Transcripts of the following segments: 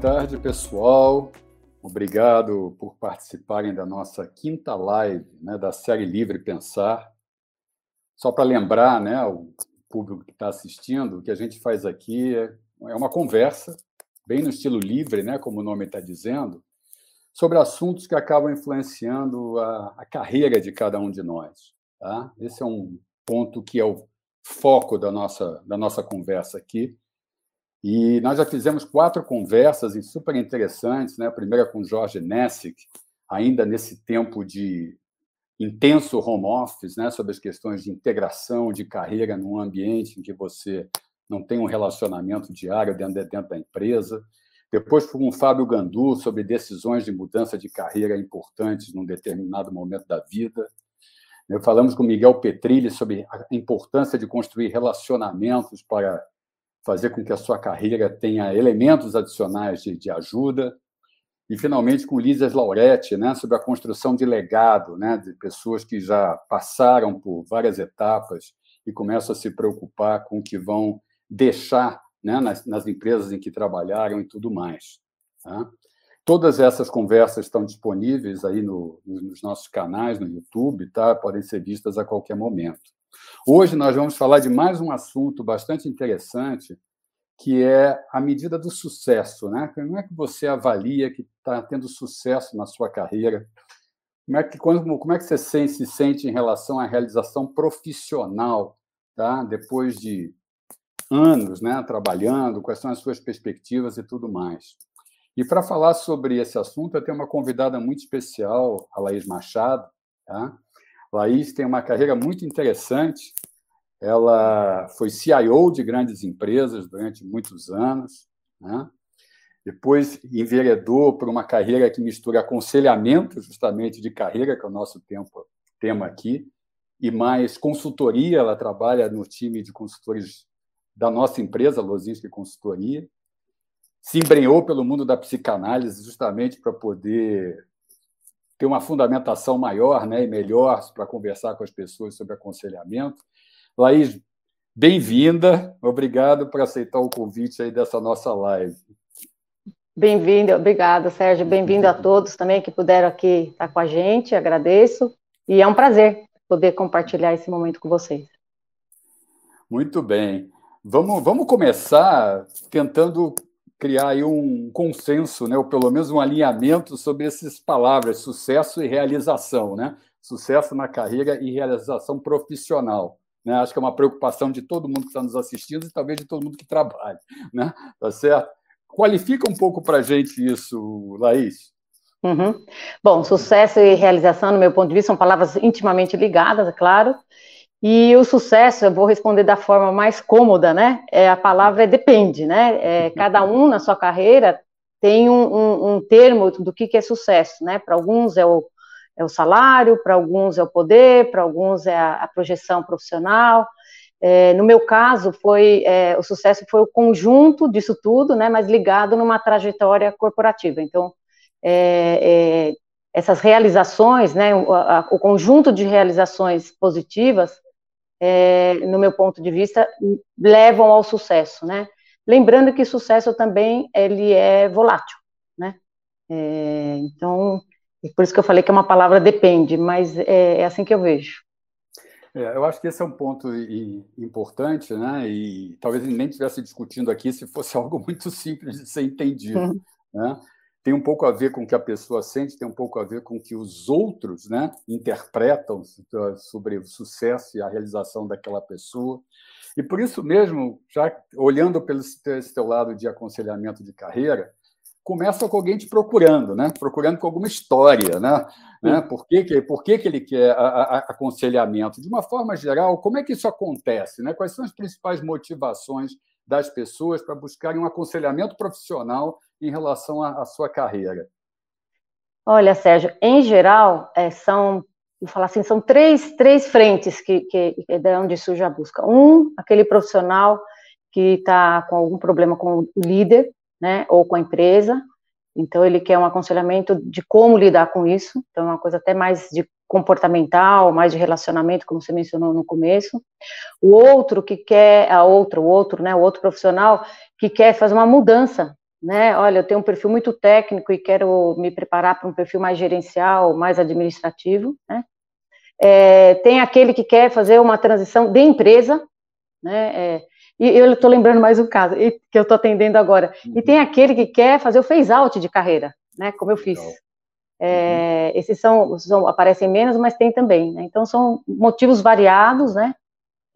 tarde, pessoal. Obrigado por participarem da nossa quinta live né, da série Livre Pensar. Só para lembrar né, o público que está assistindo, o que a gente faz aqui é, uma conversa, bem no estilo livre, né, como o nome está dizendo, sobre assuntos que acabam influenciando a, a carreira de cada um de nós. Tá? Esse é um ponto que é o foco da nossa, da nossa conversa aqui. E nós já fizemos quatro conversas super interessantes, né? A primeira com Jorge Nessic, ainda nesse tempo de intenso home office, né? Sobre as questões de integração de carreira num ambiente em que você não tem um relacionamento diário dentro, dentro da empresa. Depois com o Fábio Gandu sobre decisões de mudança de carreira importantes num determinado momento da vida. Falamos com Miguel Petrilli sobre a importância de construir relacionamentos para fazer com que a sua carreira tenha elementos adicionais de, de ajuda. E, finalmente, com Lisas Lauretti, né, sobre a construção de legado, né, de pessoas que já passaram por várias etapas e começam a se preocupar com o que vão deixar né, nas, nas empresas em que trabalharam e tudo mais. Tá? Todas essas conversas estão disponíveis aí no, nos nossos canais, no YouTube, tá? podem ser vistas a qualquer momento. Hoje nós vamos falar de mais um assunto bastante interessante, que é a medida do sucesso. Né? Como é que você avalia que está tendo sucesso na sua carreira? Como é que, como, como é que você se sente em relação à realização profissional, tá? depois de anos né, trabalhando, quais são as suas perspectivas e tudo mais? E para falar sobre esse assunto, eu tenho uma convidada muito especial, a Laís Machado. Tá? Laís tem uma carreira muito interessante. Ela foi CIO de grandes empresas durante muitos anos. Né? Depois enveredou por uma carreira que mistura aconselhamento, justamente de carreira, que é o nosso tempo, tema aqui, e mais consultoria. Ela trabalha no time de consultores da nossa empresa, Lozinski Consultoria. Se embrenhou pelo mundo da psicanálise justamente para poder ter uma fundamentação maior né, e melhor para conversar com as pessoas sobre aconselhamento. Laís, bem-vinda, obrigado por aceitar o convite aí dessa nossa live. Bem-vinda, obrigada, Sérgio. Bem-vindo a todos também que puderam aqui estar com a gente, agradeço. E é um prazer poder compartilhar esse momento com vocês. Muito bem. Vamos, vamos começar tentando criar aí um consenso, né, ou pelo menos um alinhamento sobre essas palavras, sucesso e realização, né? Sucesso na carreira e realização profissional. Né? Acho que é uma preocupação de todo mundo que está nos assistindo e talvez de todo mundo que trabalha, né? Tá certo? Qualifica um pouco para a gente isso, Laís. Uhum. Bom, sucesso e realização, no meu ponto de vista, são palavras intimamente ligadas, é claro. E o sucesso, eu vou responder da forma mais cômoda, né? É, a palavra é depende, né? É, cada um na sua carreira tem um, um, um termo do que, que é sucesso, né? Para alguns é o, é o salário, para alguns é o poder, para alguns é a, a projeção profissional. É, no meu caso, foi é, o sucesso foi o conjunto disso tudo, né? Mas ligado numa trajetória corporativa. Então, é, é essas realizações, né? O, a, o conjunto de realizações positivas é, no meu ponto de vista, levam ao sucesso, né? Lembrando que sucesso também ele é volátil, né? É, então, por isso que eu falei que é uma palavra depende, mas é, é assim que eu vejo. É, eu acho que esse é um ponto importante, né? E talvez nem estivesse discutindo aqui se fosse algo muito simples de ser entendido, uhum. né? Tem um pouco a ver com o que a pessoa sente, tem um pouco a ver com o que os outros né, interpretam sobre o sucesso e a realização daquela pessoa. E por isso mesmo, já olhando pelo esse teu lado de aconselhamento de carreira, começa com alguém te procurando, né? procurando com alguma história. Né? né? Por, que, que, por que, que ele quer a, a, aconselhamento? De uma forma geral, como é que isso acontece? Né? Quais são as principais motivações das pessoas para buscarem um aconselhamento profissional em relação à, à sua carreira? Olha, Sérgio, em geral, é, são, vou falar assim, são três, três frentes que, que, é de onde surge a busca. Um, aquele profissional que está com algum problema com o líder, né, ou com a empresa, então ele quer um aconselhamento de como lidar com isso, então é uma coisa até mais de comportamental, mais de relacionamento, como você mencionou no começo. O outro que quer, a outra, o outro, né, o outro profissional que quer fazer uma mudança né? Olha, eu tenho um perfil muito técnico e quero me preparar para um perfil mais gerencial, mais administrativo, né? É, tem aquele que quer fazer uma transição de empresa, né? É, e eu estou lembrando mais um caso que eu estou atendendo agora. Uhum. E tem aquele que quer fazer o phase out de carreira, né? Como eu fiz. É, uhum. Esses são, são, aparecem menos, mas tem também. Né? Então são motivos variados, né?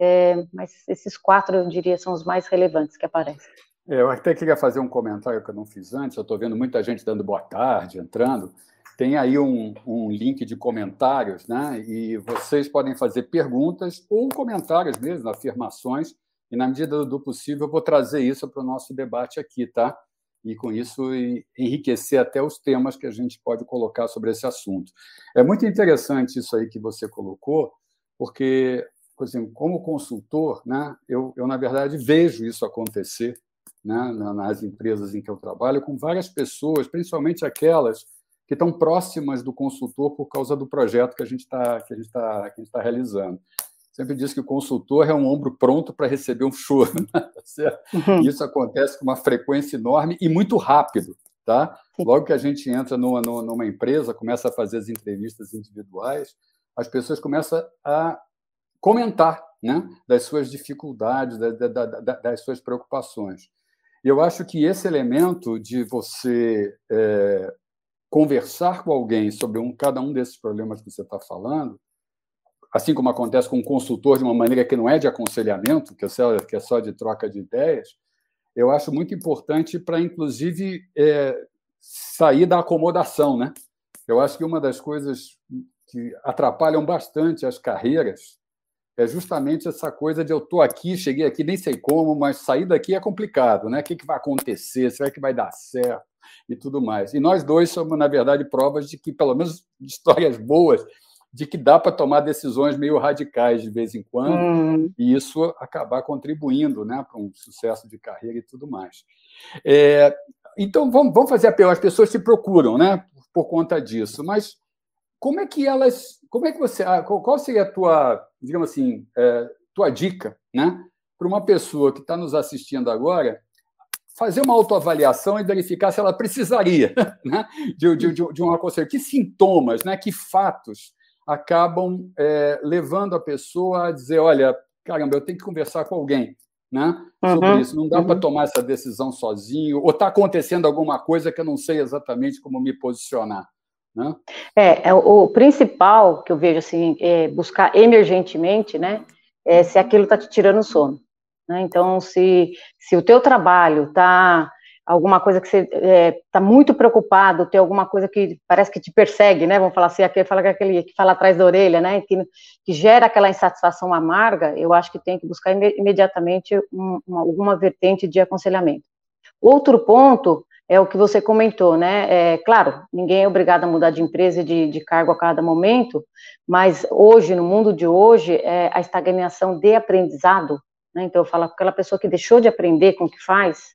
É, mas esses quatro eu diria são os mais relevantes que aparecem. É, eu até queria fazer um comentário que eu não fiz antes. Eu estou vendo muita gente dando boa tarde, entrando. Tem aí um, um, link de comentários, né? E vocês podem fazer perguntas ou comentários mesmo, afirmações. E, na medida do possível, eu vou trazer isso para o nosso debate aqui, tá? E, com isso, enriquecer até os temas que a gente pode colocar sobre esse assunto. É muito interessante isso aí que você colocou, porque, por exemplo, como consultor, né, eu, eu na verdade, vejo isso acontecer né, nas empresas em que eu trabalho, com várias pessoas, principalmente aquelas que estão próximas do consultor por causa do projeto que a gente está que a gente tá, que a gente tá realizando. Sempre diz que o consultor é um ombro pronto para receber um choro. Né? Tá uhum. Isso acontece com uma frequência enorme e muito rápido. Tá? Logo que a gente entra numa, numa empresa, começa a fazer as entrevistas individuais, as pessoas começam a comentar né, das suas dificuldades, da, da, da, das suas preocupações. E eu acho que esse elemento de você é, conversar com alguém sobre um, cada um desses problemas que você está falando, assim como acontece com um consultor de uma maneira que não é de aconselhamento, que é só, que é só de troca de ideias, eu acho muito importante para, inclusive, é, sair da acomodação. Né? Eu acho que uma das coisas que atrapalham bastante as carreiras é justamente essa coisa de eu estou aqui, cheguei aqui, nem sei como, mas sair daqui é complicado, né? O que, que vai acontecer? Será que vai dar certo? E tudo mais. E nós dois somos, na verdade, provas de que, pelo menos histórias boas, de que dá para tomar decisões meio radicais de vez em quando, hum. e isso acabar contribuindo né, para um sucesso de carreira e tudo mais. É, então, vamos, vamos fazer apelo. As pessoas te procuram né, por conta disso, mas como é que elas. Como é que você. Ah, qual seria a tua, digamos assim, é, tua dica, né? Para uma pessoa que está nos assistindo agora fazer uma autoavaliação e verificar se ela precisaria né, de, de, de, um aconselho. Que sintomas, né, que fatos acabam é, levando a pessoa a dizer: olha, caramba, eu tenho que conversar com alguém né, sobre uhum, isso. Não dá uhum. para tomar essa decisão sozinho, ou está acontecendo alguma coisa que eu não sei exatamente como me posicionar. Né? É, é, o principal que eu vejo assim, é buscar emergentemente, né, é se aquilo está te tirando sono. Né? Então, se, se o teu trabalho está alguma coisa que você está é, tá muito preocupado, tem alguma coisa que parece que te persegue, né? Vamos falar assim, aquele fala aquele que fala atrás da orelha, né? Que, que gera aquela insatisfação amarga, eu acho que tem que buscar imediatamente um, uma, alguma vertente de aconselhamento. Outro ponto é o que você comentou, né? É, claro, ninguém é obrigado a mudar de empresa e de, de cargo a cada momento, mas hoje, no mundo de hoje, é, a estagnação de aprendizado, né? Então, eu falo, aquela pessoa que deixou de aprender com o que faz,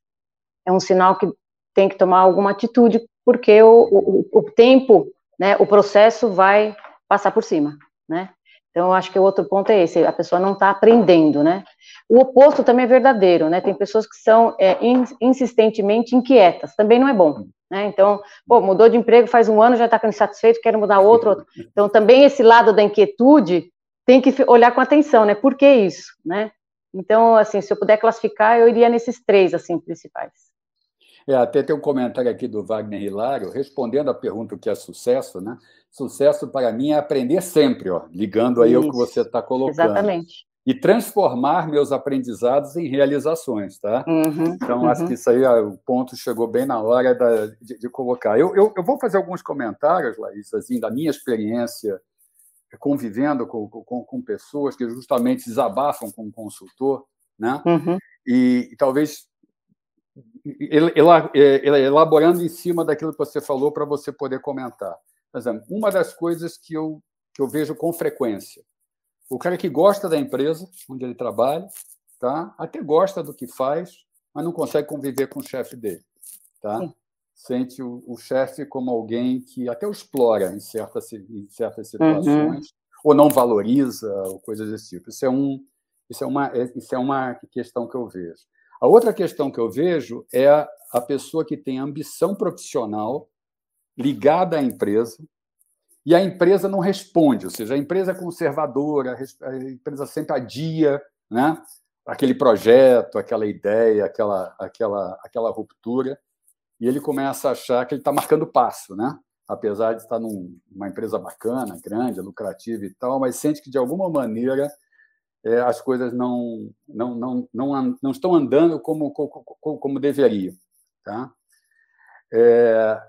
é um sinal que tem que tomar alguma atitude, porque o, o, o tempo, né, o processo vai passar por cima, né? Então, acho que o outro ponto é esse, a pessoa não está aprendendo, né? O oposto também é verdadeiro, né? Tem pessoas que são é, insistentemente inquietas, também não é bom, né? Então, pô, mudou de emprego faz um ano, já está insatisfeito, quer mudar outro, outro. Então, também esse lado da inquietude tem que olhar com atenção, né? Por que isso, né? Então, assim, se eu puder classificar, eu iria nesses três, assim, principais. É, até tem um comentário aqui do Wagner Hilário, respondendo à pergunta o que é sucesso, né? Sucesso para mim é aprender sempre, ó, ligando aí Isso, ao que você está colocando. Exatamente. E transformar meus aprendizados em realizações, tá? Uhum, então, uhum. acho que isso aí, o ponto chegou bem na hora da, de, de, colocar. Eu, eu, eu, vou fazer alguns comentários, Laís, assim, da minha experiência convivendo com, com, com pessoas que justamente desabafam com o consultor, né? Uhum. E, e, talvez elaborando em cima daquilo que você falou para você poder comentar. Exemplo, uma das coisas que eu, que eu vejo com frequência, o cara que gosta da empresa onde ele trabalha, tá? até gosta do que faz, mas não consegue conviver com o chefe dele. Tá? Sente o, o chefe como alguém que até o explora em certas, em certas uhum. situações, uhum. ou não valoriza, ou coisas desse tipo. Isso é, um, isso, é uma, isso é uma questão que eu vejo. A outra questão que eu vejo é a, pessoa que tem ambição profissional ligada à empresa e a empresa não responde, ou seja, a empresa é conservadora, a empresa sempre adia né, aquele projeto, aquela ideia, aquela, aquela, aquela ruptura, e ele começa a achar que ele está marcando passo, né? apesar de estar numa empresa bacana, grande, lucrativa e tal, mas sente que, de alguma maneira, é, as coisas não, não, não, não, não estão andando como, como, como deveriam. Tá? É,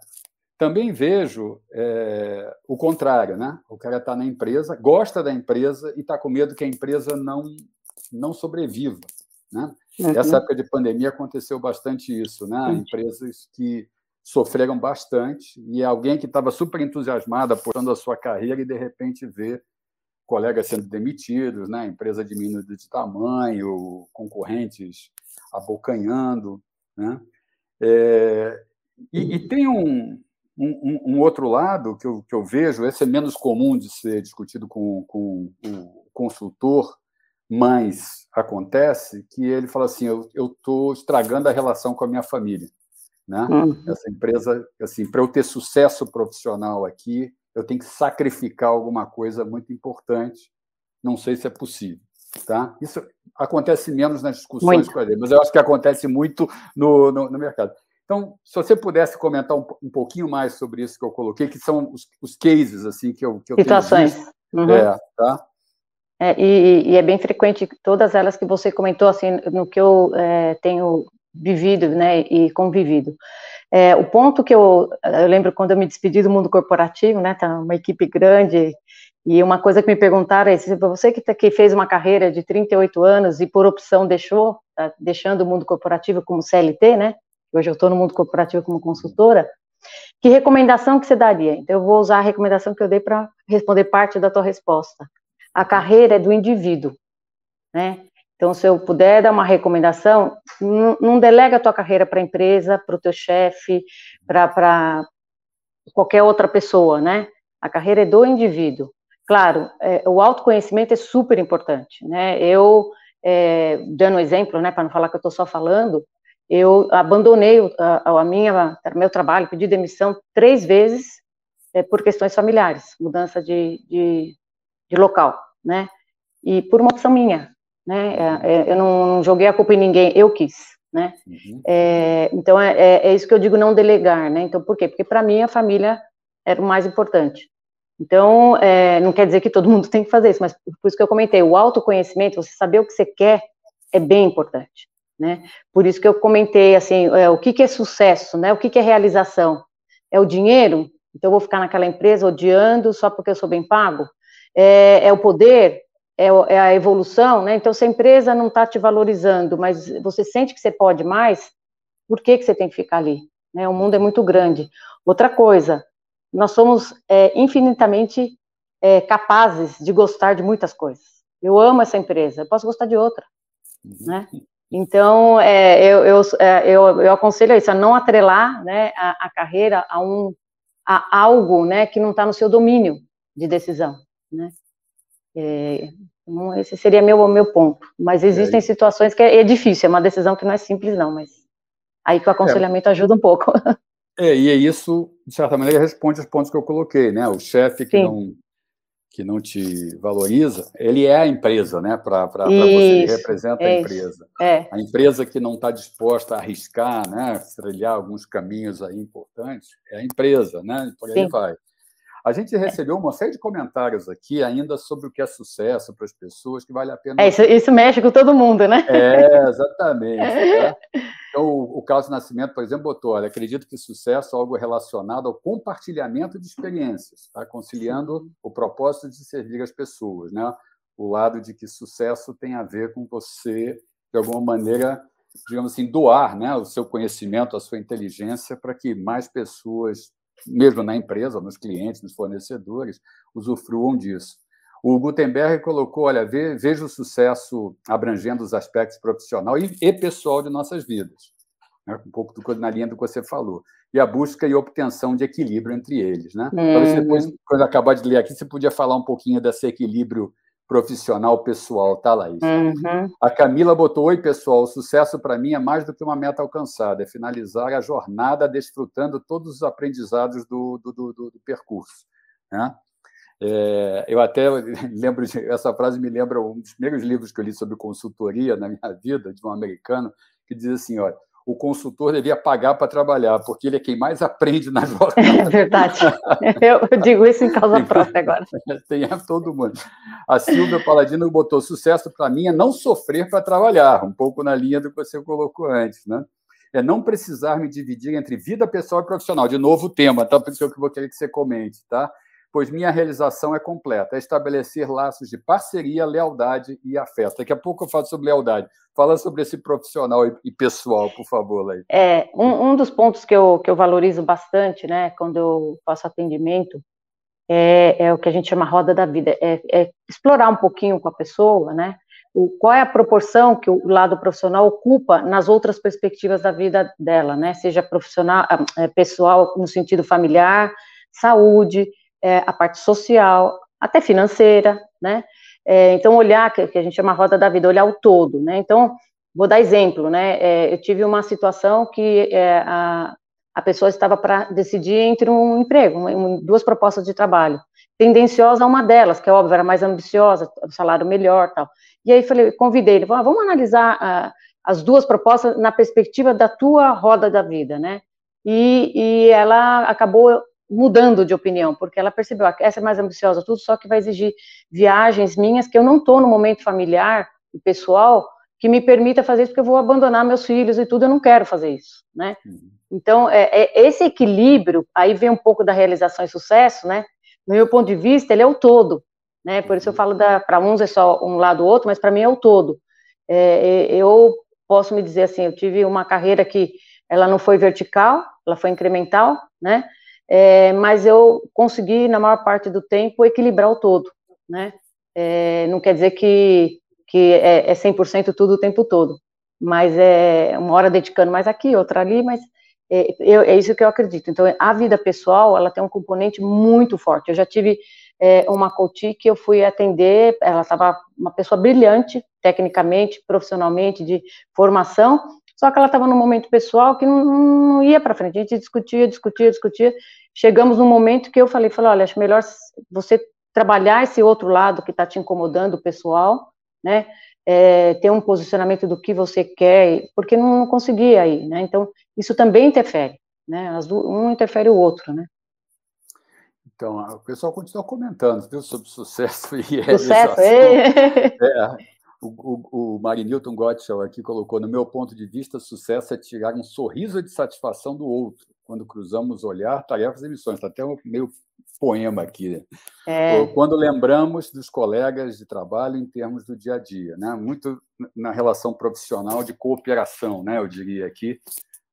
também vejo é, o contrário, né? O cara está na empresa, gosta da empresa e está com medo que a empresa não não sobreviva, né? Uhum. Essa época de pandemia aconteceu bastante isso, né? Empresas que sofreram bastante e alguém que estava super entusiasmado apostando a sua carreira e de repente vê colegas sendo demitidos, né? empresa diminuindo de tamanho, concorrentes abocanhando. Né? É, e, e, tem um, um, um, outro lado que eu, que eu vejo, esse é menos comum de ser discutido com, com o consultor, mas acontece que ele fala assim, eu estou estragando a relação com a minha família. Né? Uhum. Essa empresa, assim, para eu ter sucesso profissional aqui, eu tenho que sacrificar alguma coisa muito importante. Não sei se é possível. Tá? Isso acontece menos nas discussões muito. com a gente, mas eu acho que acontece muito no, no, no mercado. Então, se você pudesse comentar um, um, pouquinho mais sobre isso que eu coloquei, que são os, os cases assim que eu, que eu Situações. tenho visto. Uhum. É, tá? É, e, e, é bem frequente todas elas que você comentou, assim, no que eu é, tenho vivido né, e convivido. É, o ponto que eu, eu lembro quando eu me despedi do mundo corporativo, né, tá uma equipe grande, e uma coisa que me perguntaram é, você que, tá, que fez uma carreira de 38 anos e por opção deixou, tá, deixando o mundo corporativo como CLT, né, hoje eu estou no mundo corporativo como consultora, que recomendação que você daria? Então, eu vou usar a recomendação que eu dei para responder parte da tua resposta. A carreira é do indivíduo, né? Então, se eu puder dar uma recomendação, não, não delega a tua carreira para a empresa, para o teu chefe, para qualquer outra pessoa, né? A carreira é do indivíduo. Claro, é, o autoconhecimento é super importante, né? Eu, é, dando um exemplo, né, para não falar que eu estou só falando, eu abandonei a, a minha, meu trabalho, pedi demissão três vezes é, por questões familiares, mudança de, de, de local, né? E por uma opção minha, né? É, é, eu não joguei a culpa em ninguém, eu quis, né? Uhum. É, então é, é, é, isso que eu digo não delegar, né? Então por quê? Porque para mim a família era o mais importante. Então é, não quer dizer que todo mundo tem que fazer isso, mas por isso que eu comentei, o autoconhecimento, você saber o que você quer, é bem importante, né? Por isso que eu comentei assim, o que, que é sucesso, né? O que, que é realização? É o dinheiro? Então eu vou ficar naquela empresa odiando só porque eu sou bem pago? É, é o poder? É, é a evolução, né? Então, se a empresa não está te valorizando, mas você sente que você pode mais, por que, que você tem que ficar ali? Né? O mundo é muito grande. Outra coisa, nós somos é, infinitamente é, capazes de gostar de muitas coisas. Eu amo essa empresa, eu posso gostar de outra, uhum. né? Então, é, eu, eu, é, eu, eu, aconselho isso, a não atrelar né, a, a carreira a, um, a algo né, que não está no seu domínio de decisão. Né? É, então, esse seria meu meu ponto. Mas existem é situações que é, é, difícil, é uma decisão que não é simples, não, mas aí que o aconselhamento é. ajuda um pouco. É, e é isso, de certa maneira, responde os pontos que eu coloquei, né? O chefe que não que não te valoriza, ele é a empresa, né? Para você, ele representa a empresa. É. A empresa que não está disposta a arriscar, né? Trilhar alguns caminhos aí importantes, é a empresa, né? Por aí Sim. vai. A gente recebeu uma série de comentários aqui ainda sobre o que é sucesso para as pessoas, que vale a pena. É, isso, isso mexe com todo mundo, né? É, exatamente. Tá? Então, o, o Carlos Nascimento, por exemplo, botou: olha, acredito que sucesso é algo relacionado ao compartilhamento de experiências, tá? conciliando o propósito de servir as pessoas, né? O lado de que sucesso tem a ver com você, de alguma maneira, digamos assim, doar né, o seu conhecimento, a sua inteligência para que mais pessoas mesmo na empresa, nos clientes, nos fornecedores, usufruam disso. O Gutenberg colocou: olha, veja o sucesso abrangendo os aspectos profissional e, e pessoal de nossas vidas, né? um pouco do, na linha do que você falou, e a busca e obtenção de equilíbrio entre eles. Né? Uhum. Talvez depois, quando acabar de ler aqui, você podia falar um pouquinho desse equilíbrio profissional pessoal, tá, Laís? Uhum. A Camila botou: Oi, pessoal, o sucesso para mim é mais do que uma meta alcançada, é finalizar a jornada desfrutando todos os aprendizados do, do, do, do percurso. Né? É, eu até lembro, de, essa frase me lembra um dos primeiros livros que eu li sobre consultoria na minha vida, de um americano, que diz assim: olha, o consultor devia pagar para trabalhar, porque ele é quem mais aprende na jornada. É verdade. Eu digo isso em causa própria agora. Tem todo mundo. A Silvia Paladino botou sucesso para mim é não sofrer para trabalhar, um pouco na linha do que você colocou antes, né? É não precisar me dividir entre vida pessoal e profissional. De novo o tema, tá? Por isso que eu vou querer que você comente, tá? Pois minha realização é completa. É estabelecer laços de parceria, lealdade e afeto. Daqui a pouco eu falo sobre lealdade. Fala sobre esse profissional e pessoal, por favor, Leite. É, um, um, dos pontos que eu, que eu valorizo bastante, né, quando eu faço atendimento, é, é o que a gente chama roda da vida. É, é explorar um pouquinho com a pessoa, né, o, qual é a proporção que o lado profissional ocupa nas outras perspectivas da vida dela, né? Seja profissional, é, pessoal no sentido familiar, saúde, é, a parte social, até financeira, né? É, então, olhar, que, que, a gente chama roda da vida, olhar o todo, né? Então, vou dar exemplo, né? É, eu tive uma situação que é, a, a pessoa estava para decidir entre um emprego, duas propostas de trabalho. Tendenciosa a uma delas, que é óbvio, era mais ambiciosa, salário melhor tal. E aí falei, convidei ele, ah, vamos analisar as duas propostas na perspectiva da tua roda da vida, né? E, e ela acabou mudando de opinião, porque ela percebeu, que ah, essa é mais ambiciosa, tudo, só que vai exigir viagens minhas, que eu não estou no momento familiar e pessoal, que me permita fazer isso, porque eu vou abandonar meus filhos e tudo, eu não quero fazer isso, né? Uhum. Então, é, é, esse equilíbrio, aí vem um pouco da realização e sucesso, né? No meu ponto de vista, ele é o todo, né? Por isso eu falo, para uns é só um lado ou outro, mas para mim é o todo. É, é, eu posso me dizer assim, eu tive uma carreira que ela não foi vertical, ela foi incremental, né? É, mas eu consegui, na maior parte do tempo, equilibrar o todo, né? É, não quer dizer que, que é, é 100% tudo o tempo todo, mas é uma hora dedicando mais aqui, outra ali, mas é, eu, é isso que eu acredito. Então, a vida pessoal, ela tem um componente muito forte. Eu já tive é, uma coach que eu fui atender, ela estava uma pessoa brilhante, tecnicamente, profissionalmente, de formação, só que ela estava num momento pessoal que não, não ia para frente. A gente discutia, discutia, discutia. Chegamos num momento que eu falei, falei, olha, acho melhor você trabalhar esse outro lado que está te incomodando, pessoal, né? É, ter um posicionamento do que você quer, porque não, não conseguia aí, né? Então, isso também interfere, né? As um interfere o outro, né? Então, o pessoal continua comentando, viu, sobre sucesso e sucesso, é. é. O, o, o Marinilton Gottschall aqui colocou, no meu ponto de vista, sucesso é tirar um sorriso de satisfação do outro, quando cruzamos olhar, tarefas e missões. Está até um meio poema aqui. É. Quando lembramos dos colegas de trabalho em termos do dia a dia, né? muito na relação profissional de cooperação, né? eu diria aqui,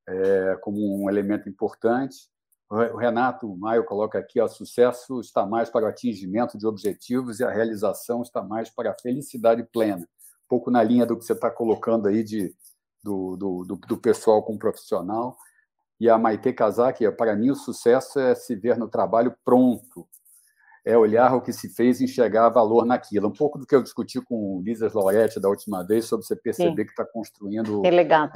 é, como um elemento importante. O Renato Maio coloca aqui: o sucesso está mais para o atingimento de objetivos e a realização está mais para a felicidade plena pouco na linha do que você está colocando aí de, do, do, do, do, pessoal com profissional. E a Maite Kazaki, para mim, o sucesso é se ver no trabalho pronto, é olhar o que se fez e enxergar valor naquilo. Um pouco do que eu discuti com o Lisa Lauretti da última vez, sobre você perceber Sim. que está construindo.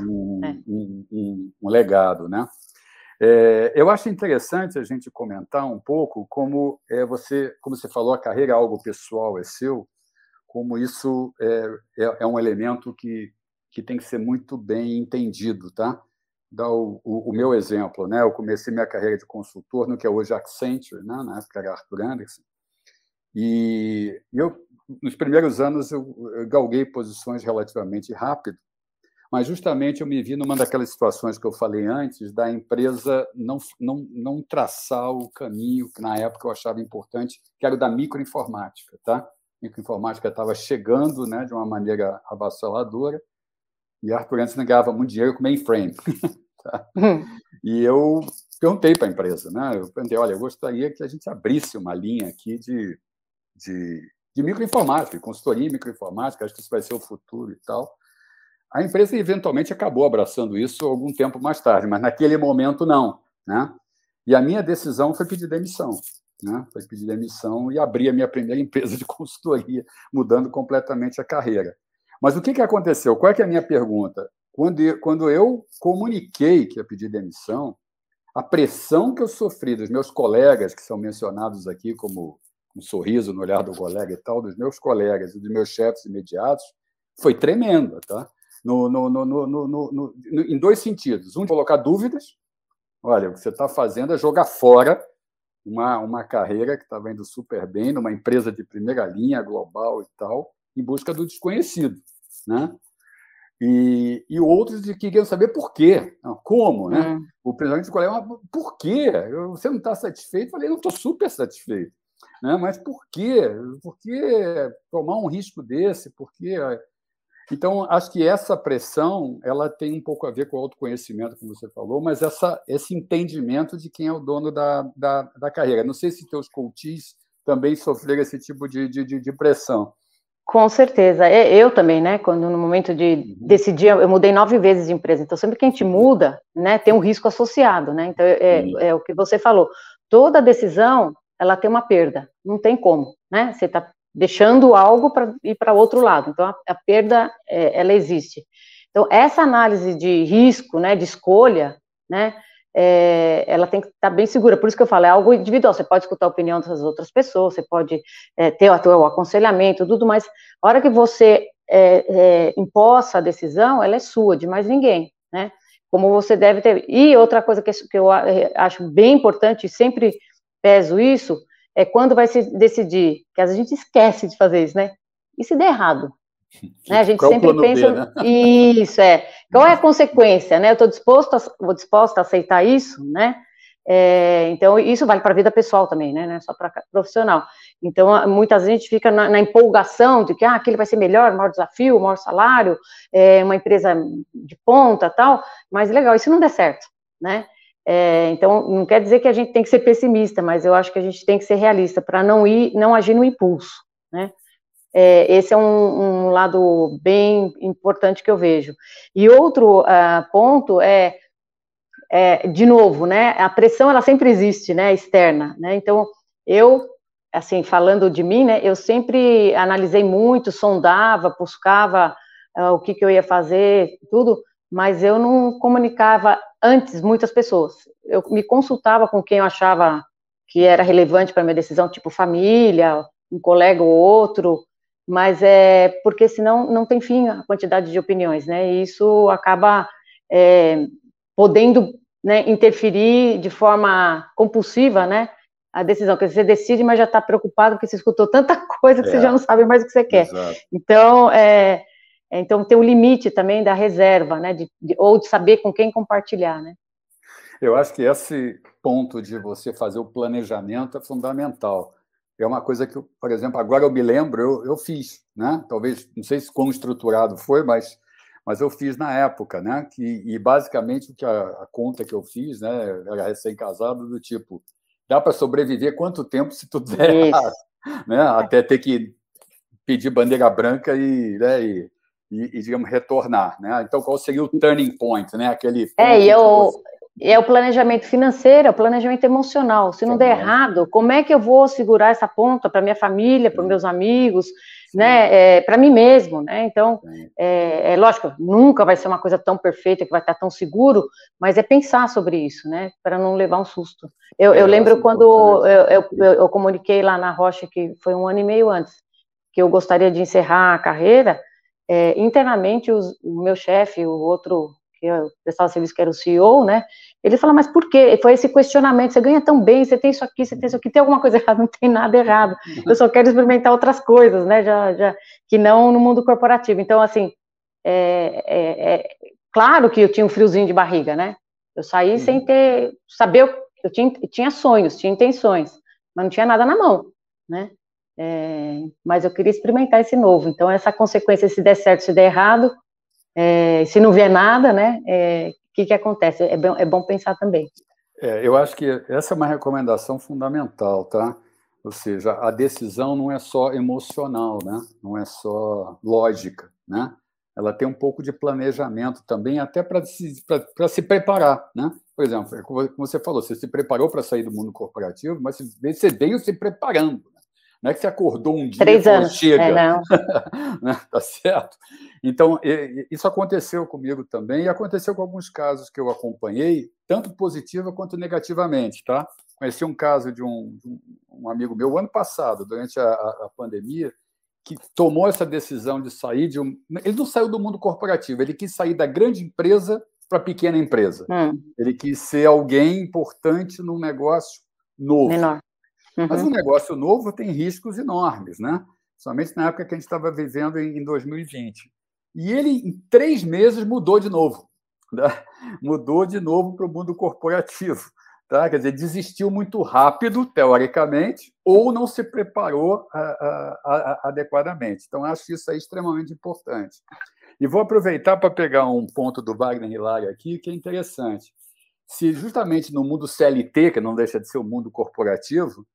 Um, é. um, um, um, legado. Né? É, eu acho interessante a gente comentar um pouco como é você, como você falou, a carreira é algo pessoal, é seu, como isso é, é, é, um elemento que, que tem que ser muito bem entendido, tá? Dá o, o, o, meu exemplo, né? Eu comecei minha carreira de consultor no que é hoje Accenture, né? Na época era Arthur Anderson. E eu, nos primeiros anos, eu, eu galguei posições relativamente rápido, mas justamente eu me vi numa daquelas situações que eu falei antes, da empresa não, não, não traçar o caminho que na época eu achava importante, que era o da microinformática, tá? microinformática estava chegando né, de uma maneira avassaladora, e Arthur Anderson ganhava muito dinheiro com mainframe. tá? E eu perguntei para a empresa, né? eu perguntei, olha, eu gostaria que a gente abrisse uma linha aqui de, de, de microinformática, consultoria em microinformática, acho que isso vai ser o futuro e tal. A empresa eventualmente acabou abraçando isso algum tempo mais tarde, mas naquele momento não. Né? E a minha decisão foi pedir demissão. né? Foi pedir demissão e abrir a minha primeira empresa de consultoria, mudando completamente a carreira. Mas o que, que aconteceu? Qual é, é a minha pergunta? Quando eu, quando eu comuniquei que ia pedir demissão, a pressão que eu sofri dos meus colegas, que são mencionados aqui como um sorriso no olhar do colega e tal, dos meus colegas e dos meus chefes imediatos, foi tremenda, tá? No, no, no, em dois sentidos. Um, de colocar dúvidas. Olha, o que você está fazendo é jogar fora uma, uma carreira que estava indo super bem, numa empresa de primeira linha, global e tal, em busca do desconhecido. Né? E, e outros que queriam saber por quê, como, né? Hum. O presidente do colega, por quê? Você não está satisfeito? Eu falei, não estou super satisfeito. Né? Mas por quê? Por que tomar um risco desse? Por quê? Então, acho que essa pressão ela tem um pouco a ver com o autoconhecimento, como você falou, mas essa, esse entendimento de quem é o dono da, da, da carreira. Não sei se teus coaches também sofreram esse tipo de, de, de pressão. Com certeza. Eu também, né? Quando no momento de uhum. decidir, eu mudei nove vezes de empresa. Então, sempre que a gente muda, né, tem um risco associado, né? Então, é, é o que você falou. Toda decisão, ela tem uma perda. Não tem como, né? Você está deixando algo para ir para outro lado. Então, a, a perda, é, ela existe. Então, essa análise de risco, né, de escolha, né, é, ela tem que estar bem segura. Por isso que eu falo, é algo individual. Você pode escutar a opinião das outras pessoas, você pode é, ter o, o aconselhamento, tudo, mas a hora que você é, é, imposta a decisão, ela é sua, de mais ninguém, né? Como você deve ter. E outra coisa que, que eu é, acho bem importante, sempre peso isso, é quando vai se decidir, que a gente esquece de fazer isso, né? E se der errado? Né? A gente Qual sempre pensa. B, né? Isso, é. Qual é a consequência, né? Eu estou disposto a, disposta a aceitar isso, né? É, então, isso vale para a vida pessoal também, né? Não é só para profissional. Então, muitas vezes a gente fica na, na, empolgação de que ah, aquele vai ser melhor, maior desafio, maior salário, é, uma empresa de ponta tal, mas legal, isso não der certo, né? É, então, não quer dizer que a gente tem que ser pessimista, mas eu acho que a gente tem que ser realista para não ir, não agir no impulso, né? É, esse é um, um, lado bem importante que eu vejo. E outro uh, ponto é, é, de novo, né? A pressão ela sempre existe, né? Externa, né? Então, eu, assim, falando de mim, né? Eu sempre analisei muito, sondava, buscava uh, o que, que eu ia fazer, tudo, mas eu não comunicava antes muitas pessoas. Eu me consultava com quem eu achava que era relevante para minha decisão, tipo família, um colega ou outro, mas é porque senão não tem fim a quantidade de opiniões, né? E isso acaba é, podendo né, interferir de forma compulsiva, né? A decisão, que você decide, mas já está preocupado porque você escutou tanta coisa que é, você já não sabe mais o que você quer. Exato. Então, é, então, tem o limite também da reserva, né? De, de, ou de saber com quem compartilhar, né? Eu acho que esse ponto de você fazer o planejamento é fundamental. É uma coisa que, por exemplo, agora eu me lembro, eu, eu fiz, né? Talvez, não sei se quão estruturado foi, mas, mas eu fiz na época, né? Que, e basicamente o que a, a conta que eu fiz, né? Era recém-casado, do tipo, dá para sobreviver quanto tempo se tudo der errado, né? Até ter que pedir bandeira branca e, né, e e, e, digamos, retornar, né? Então, qual seria o turning point, né? Aquele é, e é o, é o planejamento financeiro, é o planejamento emocional. Se não der errado, como é que eu vou segurar essa ponta para minha família, para meus amigos, Sim. né? É, para mim mesmo, né? Então, é, é, lógico, nunca vai ser uma coisa tão perfeita que vai estar tão seguro, mas é pensar sobre isso, né? Para não levar um susto. Eu, eu é, lembro quando eu, eu, eu, eu comuniquei lá na Rocha, que foi um ano e meio antes, que eu gostaria de encerrar a carreira, é, internamente os, o meu chefe, o outro que eu prestava serviço que era o CEO, né, ele fala, mas por quê? Foi esse questionamento, você ganha tão bem, você tem isso aqui, você tem isso aqui, tem alguma coisa errada? Não tem nada errado, eu só quero experimentar outras coisas, né, já, já, que não no mundo corporativo. Então, assim, é, é, é claro que eu tinha um friozinho de barriga, né, eu saí uhum. sem ter, saber, eu tinha, tinha sonhos, tinha intenções, mas não tinha nada na mão, né, é, mas eu queria experimentar esse novo. Então, essa consequência, se der certo, se der errado, é, se não vier nada, né? É, que, que acontece? É bom, é bom pensar também. É, eu acho que essa é uma recomendação fundamental, tá? Ou seja, a decisão não é só emocional, né? Não é só lógica, né? ela tem um pouco de planejamento também, até para se, se preparar. Né? Por exemplo, é como você falou, você se preparou para sair do mundo corporativo, mas você veio se preparando. Não é que você acordou um dia Três e anos. chega. É, não. né? Tá certo? Então, isso aconteceu comigo também, e aconteceu com alguns casos que eu acompanhei, tanto positiva quanto negativamente. Tá? Conheci um caso de um, um amigo meu, ano passado, durante a, a pandemia, que tomou essa decisão de sair de um. Ele não saiu do mundo corporativo, ele quis sair da grande empresa para a pequena empresa. Hum. Ele quis ser alguém importante num negócio novo. Menor. Uhum. Mas um negócio novo tem riscos enormes, né? Somente na época que a gente estava vivendo em 2020. E ele, em três meses, mudou de novo. Né? Mudou de novo para o mundo corporativo. Tá? Quer dizer, desistiu muito rápido, teoricamente, ou não se preparou a, a, a, adequadamente. Então, acho isso aí extremamente importante. E vou aproveitar para pegar um ponto do Wagner Hilário aqui, que é interessante. Se justamente no mundo CLT, que não deixa de ser o mundo corporativo,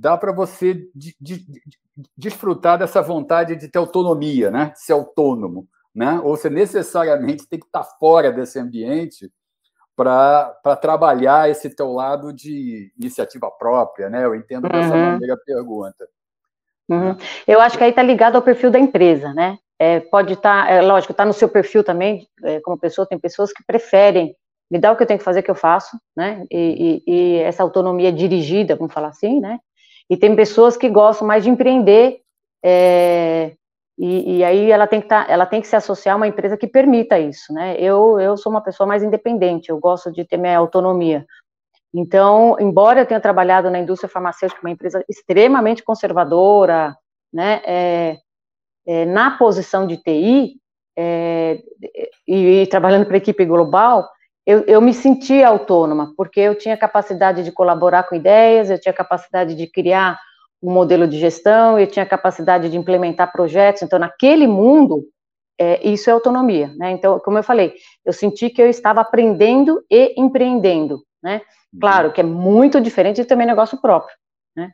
dá para você de, de, de, desfrutar dessa vontade de ter autonomia, né? de ser autônomo. Né? Ou você necessariamente tem que estar fora desse ambiente para trabalhar esse teu lado de iniciativa própria, né? Eu entendo uhum. dessa maneira a pergunta. Uhum. Eu acho que aí está ligado ao perfil da empresa, né? É, pode estar, tá, é, lógico, está no seu perfil também, é, como pessoa, tem pessoas que preferem me dar o que eu tenho que fazer que eu faço, né? E, e, e, essa autonomia dirigida, vamos falar assim, né? E tem pessoas que gostam mais de empreender é, e, e, aí ela tem que tá, ela tem que se associar a uma empresa que permita isso, né? Eu, eu sou uma pessoa mais independente, eu gosto de ter minha autonomia. Então, embora eu tenha trabalhado na indústria farmacêutica, uma empresa extremamente conservadora, né, é, é, na posição de TI, é, e, e, trabalhando para a equipe global, eu, eu me sentia autônoma, porque eu tinha capacidade de colaborar com ideias, eu tinha capacidade de criar um modelo de gestão, eu tinha capacidade de implementar projetos, então naquele mundo, é, isso é autonomia, né? Então, como eu falei, eu senti que eu estava aprendendo e empreendendo, né? Uhum. Claro que é muito diferente de também negócio próprio, né?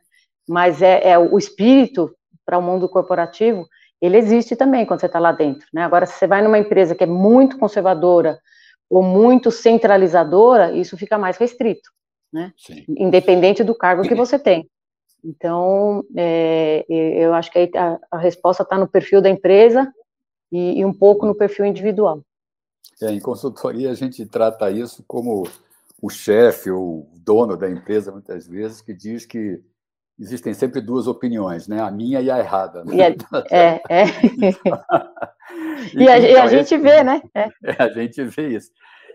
Mas é, é o espírito para o mundo corporativo, ele existe também quando você está lá dentro, né? Agora, se você vai numa empresa que é muito conservadora ou muito centralizadora, isso fica mais restrito, né? Sim. Independente do cargo que você tem. Então, é, eu acho que a, a resposta está no perfil da empresa e, e, um pouco no perfil individual. É, em consultoria, a gente trata isso como o chefe ou o dono da empresa, muitas vezes, que diz que existem sempre duas opiniões, né? a minha e a errada. Né? E a, é, é. e, a, e a então, gente vê, né? É. é. a gente vê isso.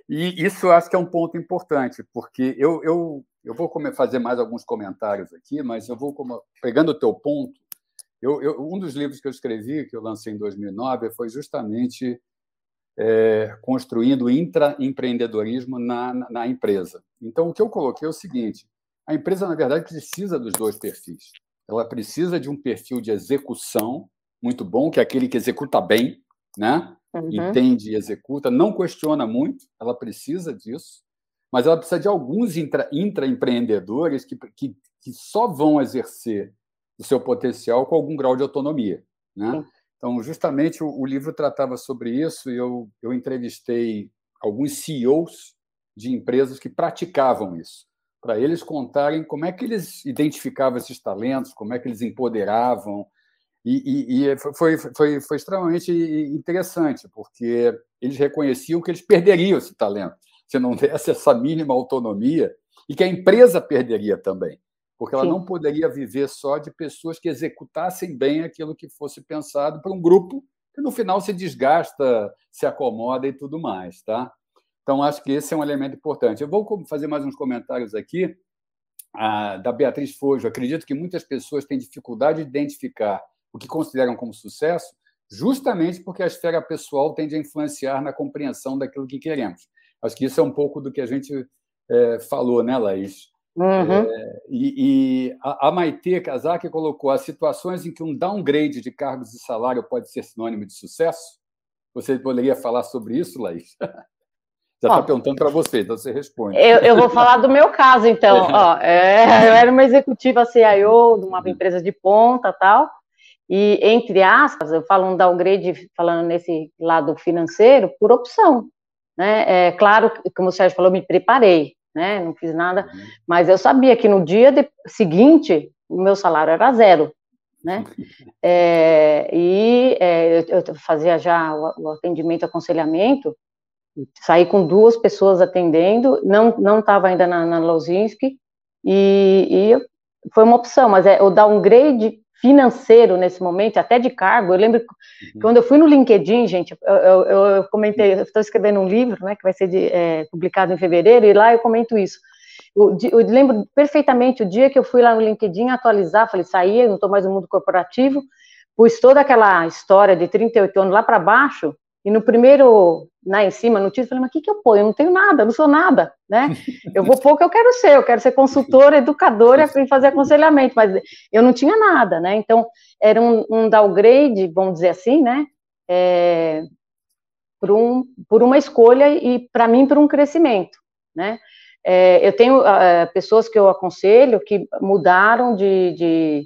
E isso eu acho que é um ponto importante, porque eu, eu, eu vou fazer mais alguns comentários aqui, mas eu vou, pegando o teu ponto, eu, eu, um dos livros que eu escrevi, que eu lancei em 2009, foi justamente é, construindo intraempreendedorismo na, na, na empresa. Então, o que eu coloquei é o seguinte, a empresa, na verdade, precisa dos dois perfis. Ela precisa de um perfil de execução muito bom, que é aquele que executa bem, né? uhum. entende e executa, não questiona muito, ela precisa disso, mas ela precisa de alguns intra, intraempreendedores que, que, que só vão exercer o seu potencial com algum grau de autonomia. Né? Então, justamente, o, o, livro tratava sobre isso e eu, eu entrevistei alguns CEOs de empresas que praticavam isso, para eles contarem como é que eles identificavam esses talentos, como é que eles empoderavam, e, e, e foi, foi, foi extremamente interessante, porque eles reconheciam que eles perderiam esse talento se não desse essa mínima autonomia e que a empresa perderia também, porque ela Sim. não poderia viver só de pessoas que executassem bem aquilo que fosse pensado para um grupo que no final se desgasta, se acomoda e tudo mais, tá? Então acho que esse é um elemento importante. Eu vou fazer mais uns comentários aqui ah, da Beatriz Fojo. Acredito que muitas pessoas têm dificuldade de identificar o que consideram como sucesso, justamente porque a esfera pessoal tende a influenciar na compreensão daquilo que queremos. Acho que isso é um pouco do que a gente é, falou, né, Laís? Uhum. É, e, e a, a Maite Kazak colocou as situações em que um downgrade de cargos e salário pode ser sinônimo de sucesso. Você poderia falar sobre isso, Laís? Já está perguntando para você, então você responde. Eu, eu, vou falar do meu caso, então. Ó, é, eu era uma executiva CIO de uma empresa de ponta tal, E, entre aspas, eu falo um downgrade, falando nesse lado financeiro, por opção. Né? É claro, como o Sérgio falou, me preparei, né? não fiz nada, uhum. mas eu sabia que no dia de, seguinte, o meu salário era zero. Né? É, e é, eu, eu, fazia já o, o atendimento, aconselhamento, saí com duas pessoas atendendo, não não estava ainda na, na Lozinski, e, e, foi uma opção, mas é o downgrade financeiro nesse momento, até de cargo. Eu lembro uhum. quando eu fui no LinkedIn, gente, eu, eu, eu comentei, eu estou escrevendo um livro, né, que vai ser de, é, publicado em fevereiro, e lá eu comento isso. Eu, eu, lembro perfeitamente o dia que eu fui lá no LinkedIn atualizar, falei, saí, não estou mais no mundo corporativo, pus toda aquela história de 38 anos lá para baixo, e no primeiro, lá em cima, no título, eu falei, mas o que, que eu ponho? Eu não tenho nada, eu não sou nada, né? Eu vou pôr o que eu quero ser, eu quero ser consultora, educadora e fazer aconselhamento, mas eu não tinha nada, né? Então, era um, um downgrade, vamos dizer assim, né? É, por, um, por uma escolha e, para mim, por um crescimento, né? É, eu tenho uh, pessoas que eu aconselho que mudaram de, de,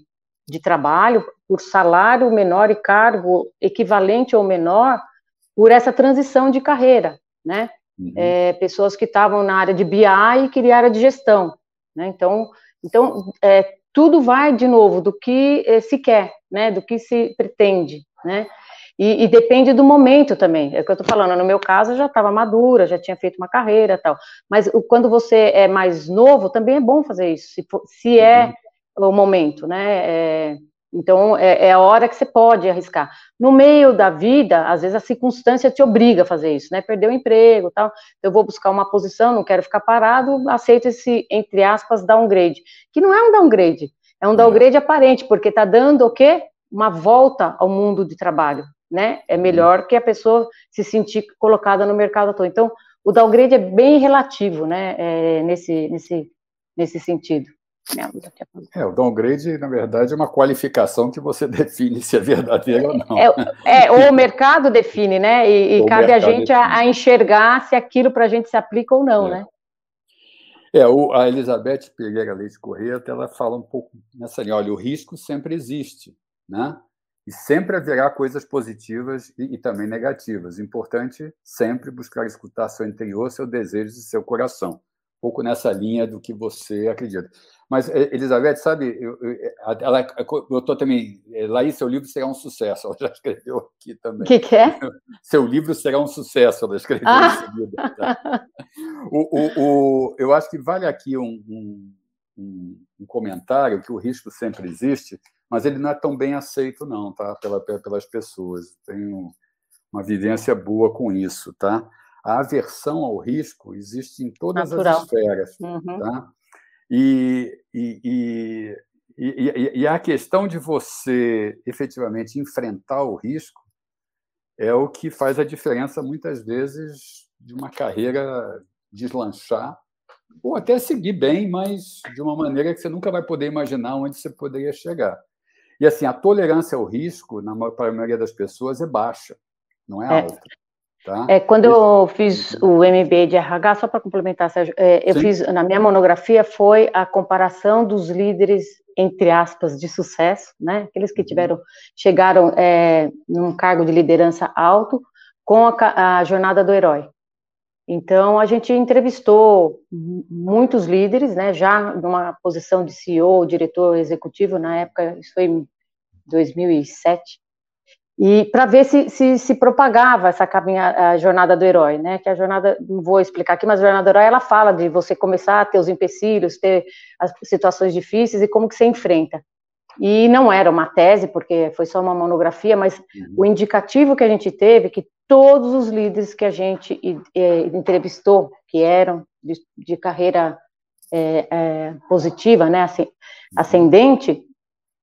de trabalho por salário menor e cargo equivalente ou menor, por essa transição de carreira, né? Uhum. É, pessoas que estavam na área de BI e queriam área de gestão, né? Então, então é, tudo vai de novo do que é, se quer, né? Do que se pretende, né? E, e, depende do momento também. É o que eu estou falando. No meu caso, eu já estava madura, já tinha feito uma carreira, tal. Mas quando você é mais novo, também é bom fazer isso, se, se é uhum. o momento, né? Então, é, é, a hora que você pode arriscar. No meio da vida, às vezes a circunstância te obriga a fazer isso, né? Perder o emprego tal. Eu vou buscar uma posição, não quero ficar parado, aceito esse, entre aspas, downgrade. Que não é um downgrade, é um downgrade aparente, porque está dando o quê? Uma volta ao mundo de trabalho, né? É melhor que a pessoa se sentir colocada no mercado todo. Então, o downgrade é bem relativo, né? É, nesse, nesse, nesse sentido. É, o downgrade, na verdade, é uma qualificação que você define se é verdadeiro ou não. É, é ou o mercado define, né? E, e cabe a gente a, a, enxergar se aquilo para a gente se aplica ou não, é. né? É, o, a Elizabeth Pereira Leite Corrêa, ela fala um pouco nessa linha, olha, o risco sempre existe, né? E sempre haverá coisas positivas e, e também negativas. Importante sempre buscar escutar seu interior, seu desejo e seu coração. Um pouco nessa linha do que você acredita. Mas, eh, Elizabeth, sabe, eu, ela, eu estou também. Eh, Laís, seu livro será um sucesso. Ela já escreveu aqui também. O que, que, é? Seu livro será um sucesso, ela escreveu ah. em seguida. Tá? O, o, o, eu acho que vale aqui um, um, um, comentário que o risco sempre existe, mas ele não é tão bem aceito, não, tá? Pela, pelas pessoas. Tenho uma vivência boa com isso, tá? A aversão ao risco existe em todas Natural. as esferas, uhum. tá? E, e, e, e, a questão de você efetivamente enfrentar o risco é o que faz a diferença, muitas vezes, de uma carreira deslanchar, ou até seguir bem, mas de uma maneira que você nunca vai poder imaginar onde você poderia chegar. E assim, a tolerância ao risco, na para a maioria das pessoas, é baixa, não é, é. alta. Tá? É, quando eu fiz o MBA de RH, só para complementar, Sérgio, é, eu Sim. fiz, na minha monografia, foi a comparação dos líderes, entre aspas, de sucesso, né? Aqueles que uhum. tiveram, chegaram é, num cargo de liderança alto, com a, a jornada do herói. Então, a gente entrevistou muitos líderes, né, já numa posição de CEO, diretor executivo, na época, isso foi em 2007, e para ver se, se, se propagava essa caminha, a jornada do herói, né? Que a jornada, não vou explicar aqui, mas a jornada do herói ela fala de você começar a ter os empecilhos, ter as situações difíceis e como que você enfrenta. E não era uma tese, porque foi só uma monografia, mas uhum. o indicativo que a gente teve, que todos os líderes que a gente é, entrevistou, que eram de, de carreira é, é, positiva, né, ascendente,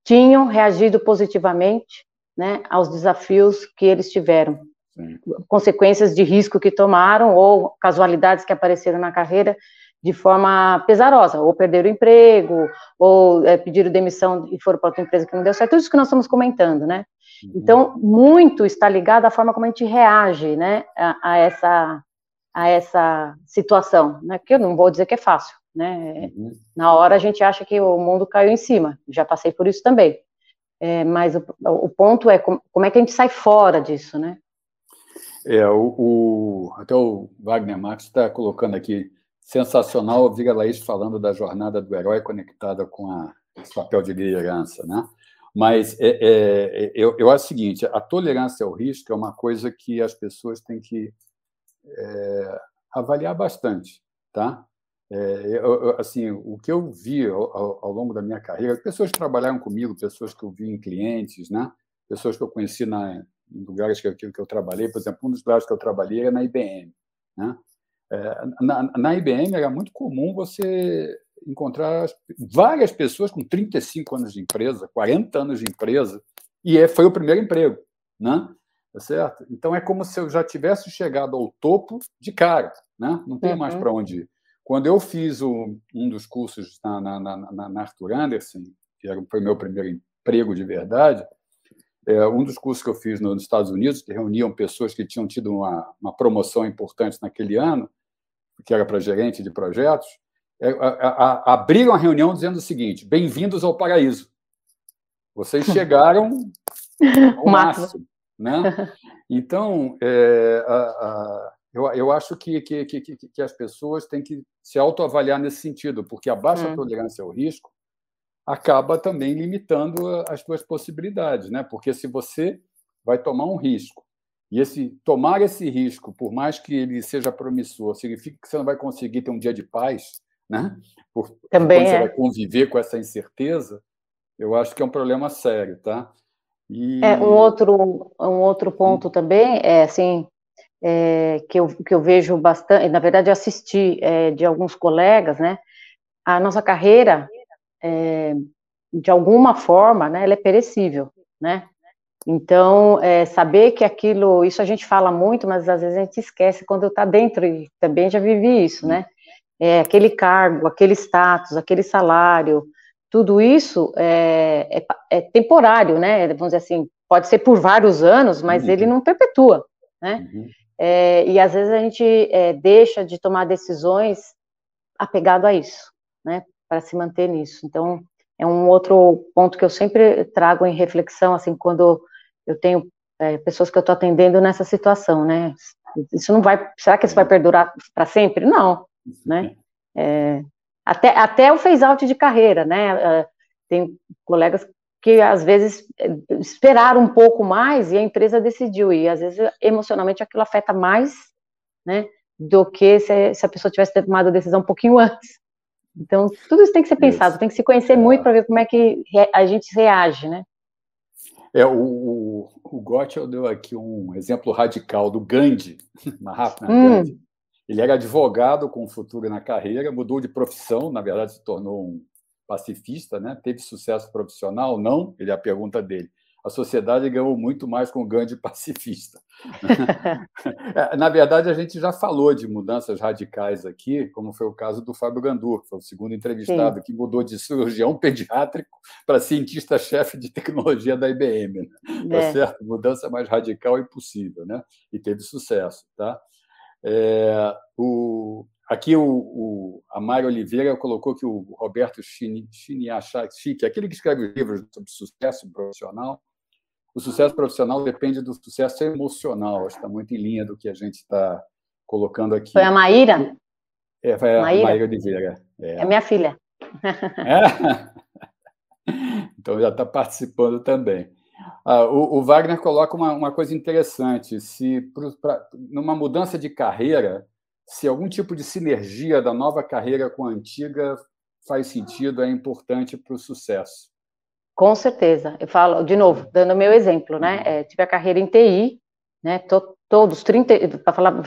tinham reagido positivamente né, aos desafios que eles tiveram, Sim. consequências de risco que tomaram ou casualidades que apareceram na carreira de forma pesarosa, ou perderam o emprego, ou é, pediram demissão e foram para outra empresa que não deu certo, tudo isso que nós estamos comentando, né? Uhum. Então, muito está ligado à forma como a gente reage, né, a, a essa a essa situação, né? Que eu não vou dizer que é fácil, né? Uhum. Na hora a gente acha que o mundo caiu em cima, já passei por isso também. É, mas o, o, ponto é como, como, é que a gente sai fora disso, né? É, o, o até o Wagner Marx está colocando aqui, sensacional ouvir a Laís falando da jornada do herói conectada com a, esse papel de liderança, né? Mas é, é, é, eu, eu acho o seguinte: a tolerância ao risco é uma coisa que as pessoas têm que é, avaliar bastante, tá? É, eu, assim, o que eu vi ao, ao, longo da minha carreira, pessoas que trabalharam comigo, pessoas que eu vi em clientes, né? Pessoas que eu conheci na, em lugares que, que, que eu trabalhei, por exemplo, um dos lugares que eu trabalhei era na IBM, né? É, na, na IBM era muito comum você encontrar várias pessoas com 35 anos de empresa, 40 anos de empresa, e é, foi o primeiro emprego, né? Tá certo? Então é como se eu já tivesse chegado ao topo de cara, né? Não tem uhum. mais para onde ir. Quando eu fiz o, um dos cursos na, na, na, na Arthur Anderson, que era, foi meu primeiro emprego de verdade, é, um dos cursos que eu fiz nos Estados Unidos, que reuniam pessoas que tinham tido uma, uma promoção importante naquele ano, que era para gerente de projetos, é, a, a, abriram a reunião dizendo o seguinte: bem-vindos ao paraíso. Vocês chegaram ao máximo. Né? Então, é, a, eu, eu, acho que, que, que, que, as pessoas têm que se autoavaliar nesse sentido, porque a baixa hum. tolerância ao risco acaba também limitando as suas possibilidades, né? Porque se você vai tomar um risco e esse tomar esse risco, por mais que ele seja promissor, significa que você não vai conseguir ter um dia de paz, né? Por, Também é. você vai conviver com essa incerteza, eu acho que é um problema sério, tá? E... É, um outro um outro ponto também é assim é, que eu que eu vejo bastante, na verdade eu assisti é, de alguns colegas, né? A nossa carreira é, de alguma forma, né? Ela é perecível, né? Então, é, saber que aquilo, isso a gente fala muito, mas às vezes a gente esquece quando está dentro, e também já vivi isso, né? É, aquele cargo, aquele status, aquele salário, tudo isso é, é, é, temporário, né? Vamos dizer assim, pode ser por vários anos, mas uhum. ele não perpetua, né? Uhum. É, e às vezes a gente é, deixa de tomar decisões apegado a isso, né? Para se manter nisso. Então, é um outro ponto que eu sempre trago em reflexão, assim, quando eu tenho é, pessoas que eu estou atendendo nessa situação, né? Isso não vai, será que isso vai perdurar para sempre? Não, né? É, até, até o phase out de carreira, né? É, tem colegas que às vezes esperaram um pouco mais e a empresa decidiu e às vezes emocionalmente aquilo afeta mais, né? Do que se, se a pessoa tivesse tomado a decisão um pouquinho antes. Então tudo isso tem que ser pensado, isso. tem que se conhecer muito para ver como é que a gente reage, né? É, o, o, Gotchel deu aqui um exemplo radical do Gandhi, Mahatma hum. Gandhi. Ele era advogado com futuro na carreira, mudou de profissão, na verdade se tornou um pacifista, né? teve sucesso profissional? Não, ele é a pergunta dele a sociedade ganhou muito mais com o Gandhi pacifista. É, na verdade, a gente já falou de mudanças radicais aqui, como foi o caso do Fábio Gandur, que foi o segundo entrevistado, Sim. que mudou de cirurgião pediátrico para cientista-chefe de tecnologia da IBM. Né? Tá é. Certo? Mudança mais radical impossível, né? E teve sucesso. Tá? É, o, aqui o, o, a Mário Oliveira colocou que o Roberto Chiniachak, aquele que escreve livros sobre sucesso profissional, o sucesso profissional depende do sucesso emocional. Acho que está muito em linha do que a gente está colocando aqui. Foi a Maíra? É, foi a Maíra, Maíra Oliveira. É. é minha filha. É? Então já está participando também. Ah, o, o, Wagner coloca uma, uma coisa interessante. Se pra, numa mudança de carreira, se algum tipo de sinergia da nova carreira com a antiga faz sentido, é importante para o sucesso. Com certeza. Eu falo, de novo, dando o meu exemplo, né? Uhum. É, tive a carreira em TI, né? To, todos, 30, para falar,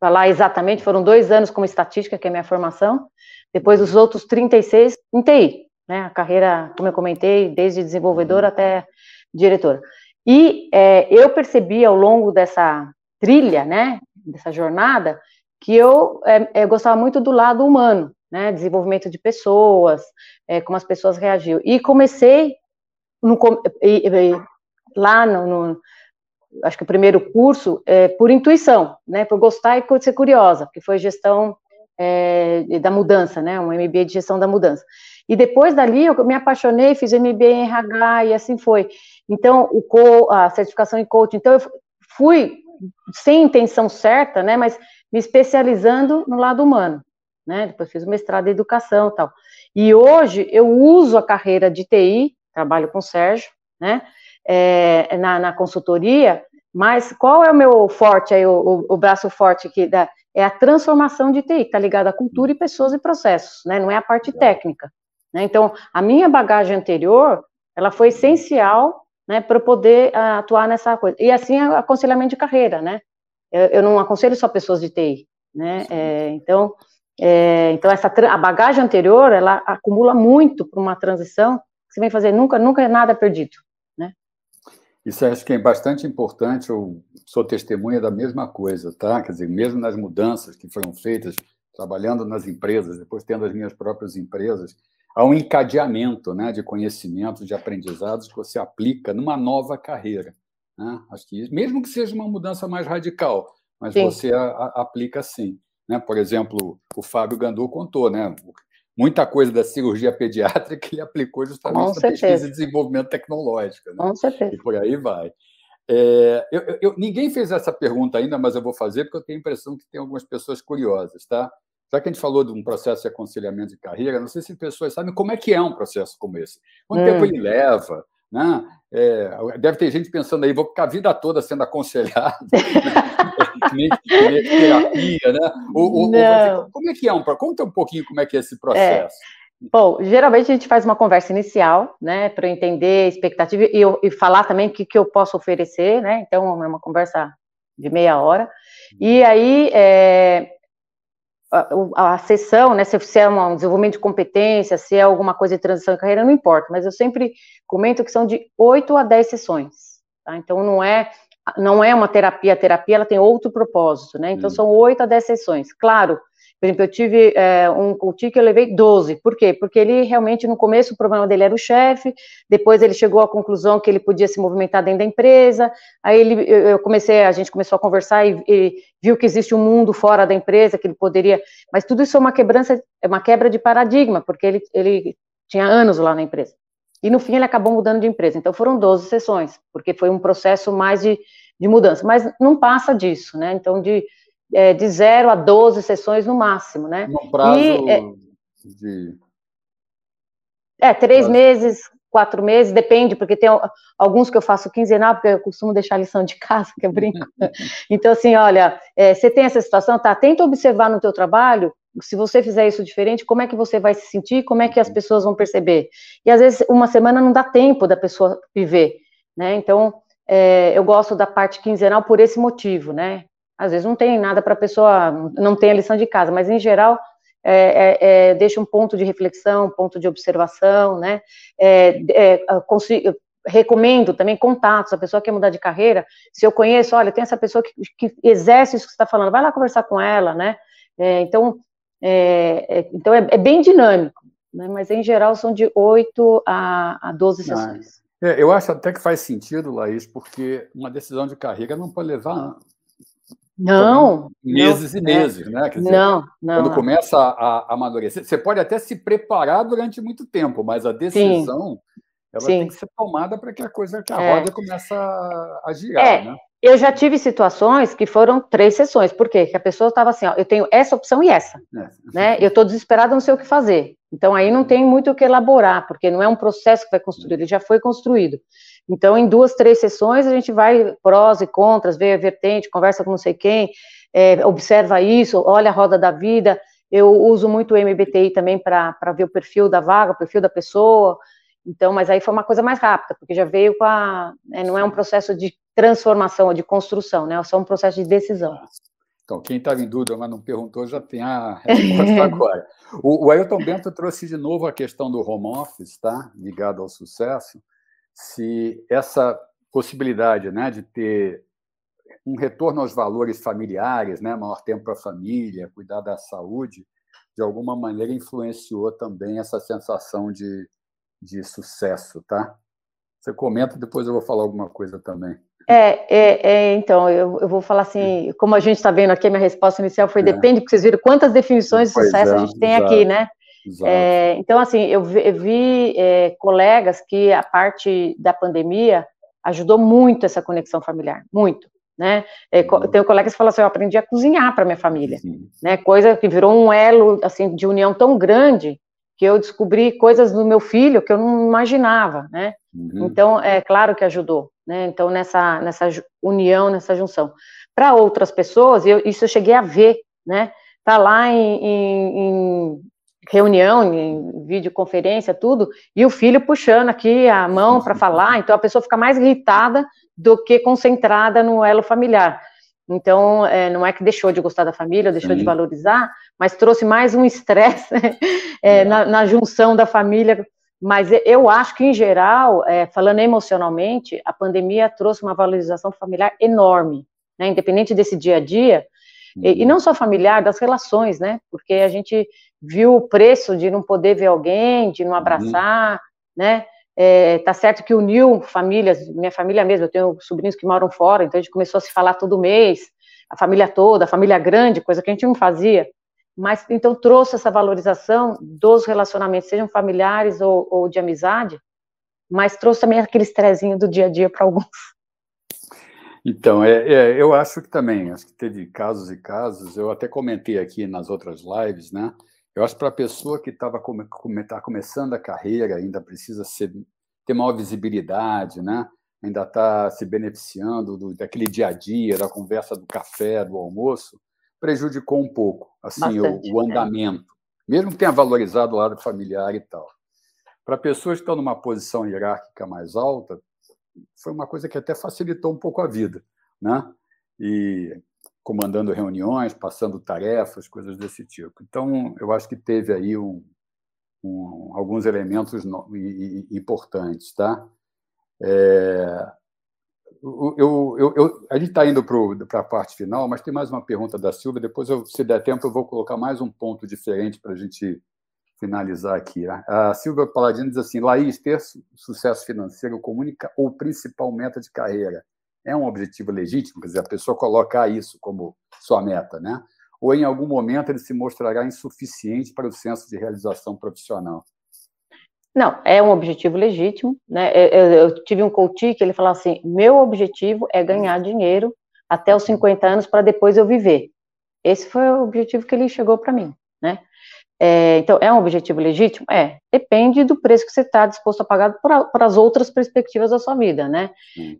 falar exatamente, foram dois anos como estatística, que é a minha formação, depois os outros 36 em TI, né? A carreira, como eu comentei, desde desenvolvedora uhum. até diretora. E é, eu percebi ao longo dessa trilha, né? Dessa jornada, que eu, é, eu gostava muito do lado humano, né, desenvolvimento de pessoas, é, como as pessoas reagiam. E comecei no, e, e, lá no, no, acho que o primeiro curso, é, por intuição, né, por gostar e por ser curiosa, que foi gestão é, da mudança, né, um MBA de gestão da mudança. E depois dali eu me apaixonei, fiz MBA em RH e assim foi. Então, o co, a certificação em coaching. Então, eu fui sem intenção certa, né, mas me especializando no lado humano, né? Depois fiz o mestrado em educação e tal. E hoje eu uso a carreira de TI, trabalho com o Sérgio, né? É, na, na, consultoria, mas qual é o meu forte aí, o, o, braço forte aqui da, é a transformação de TI, que está ligada à cultura e pessoas e processos, né? Não é a parte técnica. Né? Então, a minha bagagem anterior, ela foi essencial, né, para poder uh, atuar nessa coisa. E assim, aconselhamento de carreira, né? Eu, eu não aconselho só pessoas de TI, né? É, então, é, então essa a bagagem anterior, ela acumula muito para uma transição que você vem fazer. Nunca, nunca é nada perdido, né? Isso acho que é bastante importante. Eu sou testemunha da mesma coisa, tá? Quer dizer, mesmo nas mudanças que foram feitas, trabalhando nas empresas, depois tendo as minhas próprias empresas, há um encadeamento né, de conhecimentos, de aprendizados que você aplica numa nova carreira. Né? Acho que mesmo que seja uma mudança mais radical, mas sim. você a, a, aplica sim. Né? Por exemplo, o Fábio Gandu contou, né? muita coisa da cirurgia pediátrica ele aplicou justamente na pesquisa e desenvolvimento tecnológico. Né? Com certeza. E por aí vai. É, eu, eu, ninguém fez essa pergunta ainda, mas eu vou fazer porque eu tenho a impressão que tem algumas pessoas curiosas, tá? Já que a gente falou de um processo de aconselhamento de carreira, não sei se pessoas sabem como é que é um processo como esse. Quanto hum. tempo ele leva? Né? É, deve ter gente pensando aí, vou ficar a vida toda sendo aconselhado, nem, nem terapia, né? Ou, ou, ou, como é que é um Conta um pouquinho como é que é esse processo. É. Bom, geralmente a gente faz uma conversa inicial, né, para entender a expectativa e, eu, e falar também o que, que eu posso oferecer, né, então é uma conversa de meia hora, e uhum. aí é, a, a sessão, né, se é um desenvolvimento de competência, se é alguma coisa de transição de carreira, não importa, mas eu sempre comento que são de 8 a 10 sessões, tá? Então não é não é uma terapia, a terapia ela tem outro propósito, né? Então hum. são 8 a 10 sessões. Claro, por exemplo, eu tive é, um coaching que eu levei 12. Por quê? Porque ele realmente, no começo, o problema dele era o chefe, depois ele chegou à conclusão que ele podia se movimentar dentro da empresa, aí ele, eu comecei, a gente começou a conversar e, e viu que existe um mundo fora da empresa, que ele poderia... Mas tudo isso é uma quebrança, é uma quebra de paradigma, porque ele, ele tinha anos lá na empresa. E no fim ele acabou mudando de empresa. Então foram 12 sessões, porque foi um processo mais de, de mudança. Mas não passa disso, né? Então, de é, de 0 a 12 sessões no máximo, né? No prazo e, é, de. É, três prazo. meses, quatro meses, depende, porque tem alguns que eu faço quinzenal, porque eu costumo deixar lição de casa, que eu brinco. então, assim, olha, é, você tem essa situação, tá? Tenta observar no teu trabalho, se você fizer isso diferente, como é que você vai se sentir, como é que as pessoas vão perceber. E às vezes uma semana não dá tempo da pessoa viver, né? Então, é, eu gosto da parte quinzenal por esse motivo, né? Às vezes não tem nada para a pessoa, não tem a lição de casa, mas em geral é, é, é, deixa um ponto de reflexão, um ponto de observação, né? É, é, consigo, recomendo também contatos, a pessoa quer mudar de carreira, se eu conheço, olha, tem essa pessoa que, que exerce isso que você está falando, vai lá conversar com ela, né? É, então, então é, bem dinâmico, né? mas em geral são de 8 a, a 12 sessões. eu acho até que faz sentido, Laís, porque uma decisão de carreira não pode levar não. Meses não, e meses, é. né? Quer dizer, não, não. Quando começa a, a, amadurecer, você pode até se preparar durante muito tempo, mas a decisão Sim. ela Sim. tem que ser tomada para que a coisa, que a é. roda comece a, girar, é. né? Eu já tive situações que foram três sessões, por quê? Porque a pessoa estava assim, ó, eu tenho essa opção e essa, é. né? Eu estou desesperada, não sei o que fazer. Então aí não tem muito o que elaborar, porque não é um processo que vai construir, ele já foi construído. Então, em duas, três sessões, a gente vai prós e contras, vê a vertente, conversa com não sei quem, é, observa isso, olha a roda da vida. Eu uso muito o MBTI também para ver o perfil da vaga, o perfil da pessoa. Então, mas aí foi uma coisa mais rápida, porque já veio com a. Né, não é um processo de transformação ou de construção, né? É só um processo de decisão. Então, quem estava em dúvida, mas não perguntou, já tem a resposta agora. O, o Ailton Bento trouxe de novo a questão do home office, tá? Ligado ao sucesso se essa possibilidade né, de ter um retorno aos valores familiares, né, maior tempo para a família, cuidar da saúde, de alguma maneira influenciou também essa sensação de, de sucesso, tá? Você comenta, depois eu vou falar alguma coisa também. É, é, é então, eu, eu, vou falar assim, como a gente está vendo aqui, a minha resposta inicial foi é. depende, porque vocês viram quantas definições de sucesso a é, gente tem exato. aqui, né? É, então, assim, eu vi, eu vi é, colegas que a parte da pandemia ajudou muito essa conexão familiar, muito. Né? É, uhum. Tenho colegas que falam assim, eu aprendi a cozinhar para minha família, né? Coisa que virou um elo assim de união tão grande que eu descobri coisas do meu filho que eu não imaginava, né? Uhum. Então é claro que ajudou, né? Então nessa nessa união, nessa junção. Para outras pessoas, eu, isso eu cheguei a ver, né? Tá lá em, em, em reunião, em videoconferência, tudo, e o filho puxando aqui a mão para falar, então a pessoa fica mais irritada do que concentrada no elo familiar. Então, é, não é que deixou de gostar da família, deixou Sim. de valorizar, mas trouxe mais um estresse é, na, na, junção da família. Mas eu acho que, em geral, é, falando emocionalmente, a pandemia trouxe uma valorização familiar enorme, né? independente desse dia a dia, e, e, uhum. não só familiar, das relações, né? Porque a gente viu o preço de não poder ver alguém, de não uhum. abraçar, uhum. né? É, tá certo que uniu famílias, minha família mesmo, eu tenho sobrinhos que moram fora, então a gente começou a se falar todo mês, a família toda, a família grande, coisa que a gente não fazia. Mas então trouxe essa valorização dos relacionamentos, sejam familiares ou, ou de amizade, mas trouxe também aquele estrezinho do dia a dia para alguns. Então, é, é, eu acho que também, acho que teve casos e casos, eu até comentei aqui nas outras lives, né? Eu acho que para a pessoa que estava come, tá começando a carreira, ainda precisa ser, ter maior visibilidade, né? ainda está se beneficiando do, daquele dia a dia, da conversa do café, do almoço, prejudicou um pouco assim o, o, é. andamento, é. mesmo que tenha valorizado o lado familiar e tal. Para pessoas que estão numa posição hierárquica mais alta, foi uma coisa que até facilitou um pouco a vida, né? E comandando reuniões, passando tarefas, coisas desse tipo. Então, eu acho que teve aí um, um, alguns elementos no, importantes, tá? É, eu, eu, eu, a gente está indo para a parte final, mas tem mais uma pergunta da Silvia. Depois, eu, se der tempo, eu vou colocar mais um ponto diferente para a gente finalizar aqui. A Silvia Paladino diz assim: Laís, ter sucesso financeiro comunica ou principal meta de carreira é um objetivo legítimo, quer dizer, a pessoa colocar isso como sua meta, né? Ou em algum momento ele se mostrará insuficiente para o senso de realização profissional? Não, é um objetivo legítimo, né? Eu, eu tive um coach que ele falou assim: meu objetivo é ganhar dinheiro até os 50 anos para depois eu viver. Esse foi o objetivo que ele chegou para mim, né? É, então, é um objetivo legítimo? É. Depende do preço que você está disposto a pagar para as outras perspectivas da sua vida, né?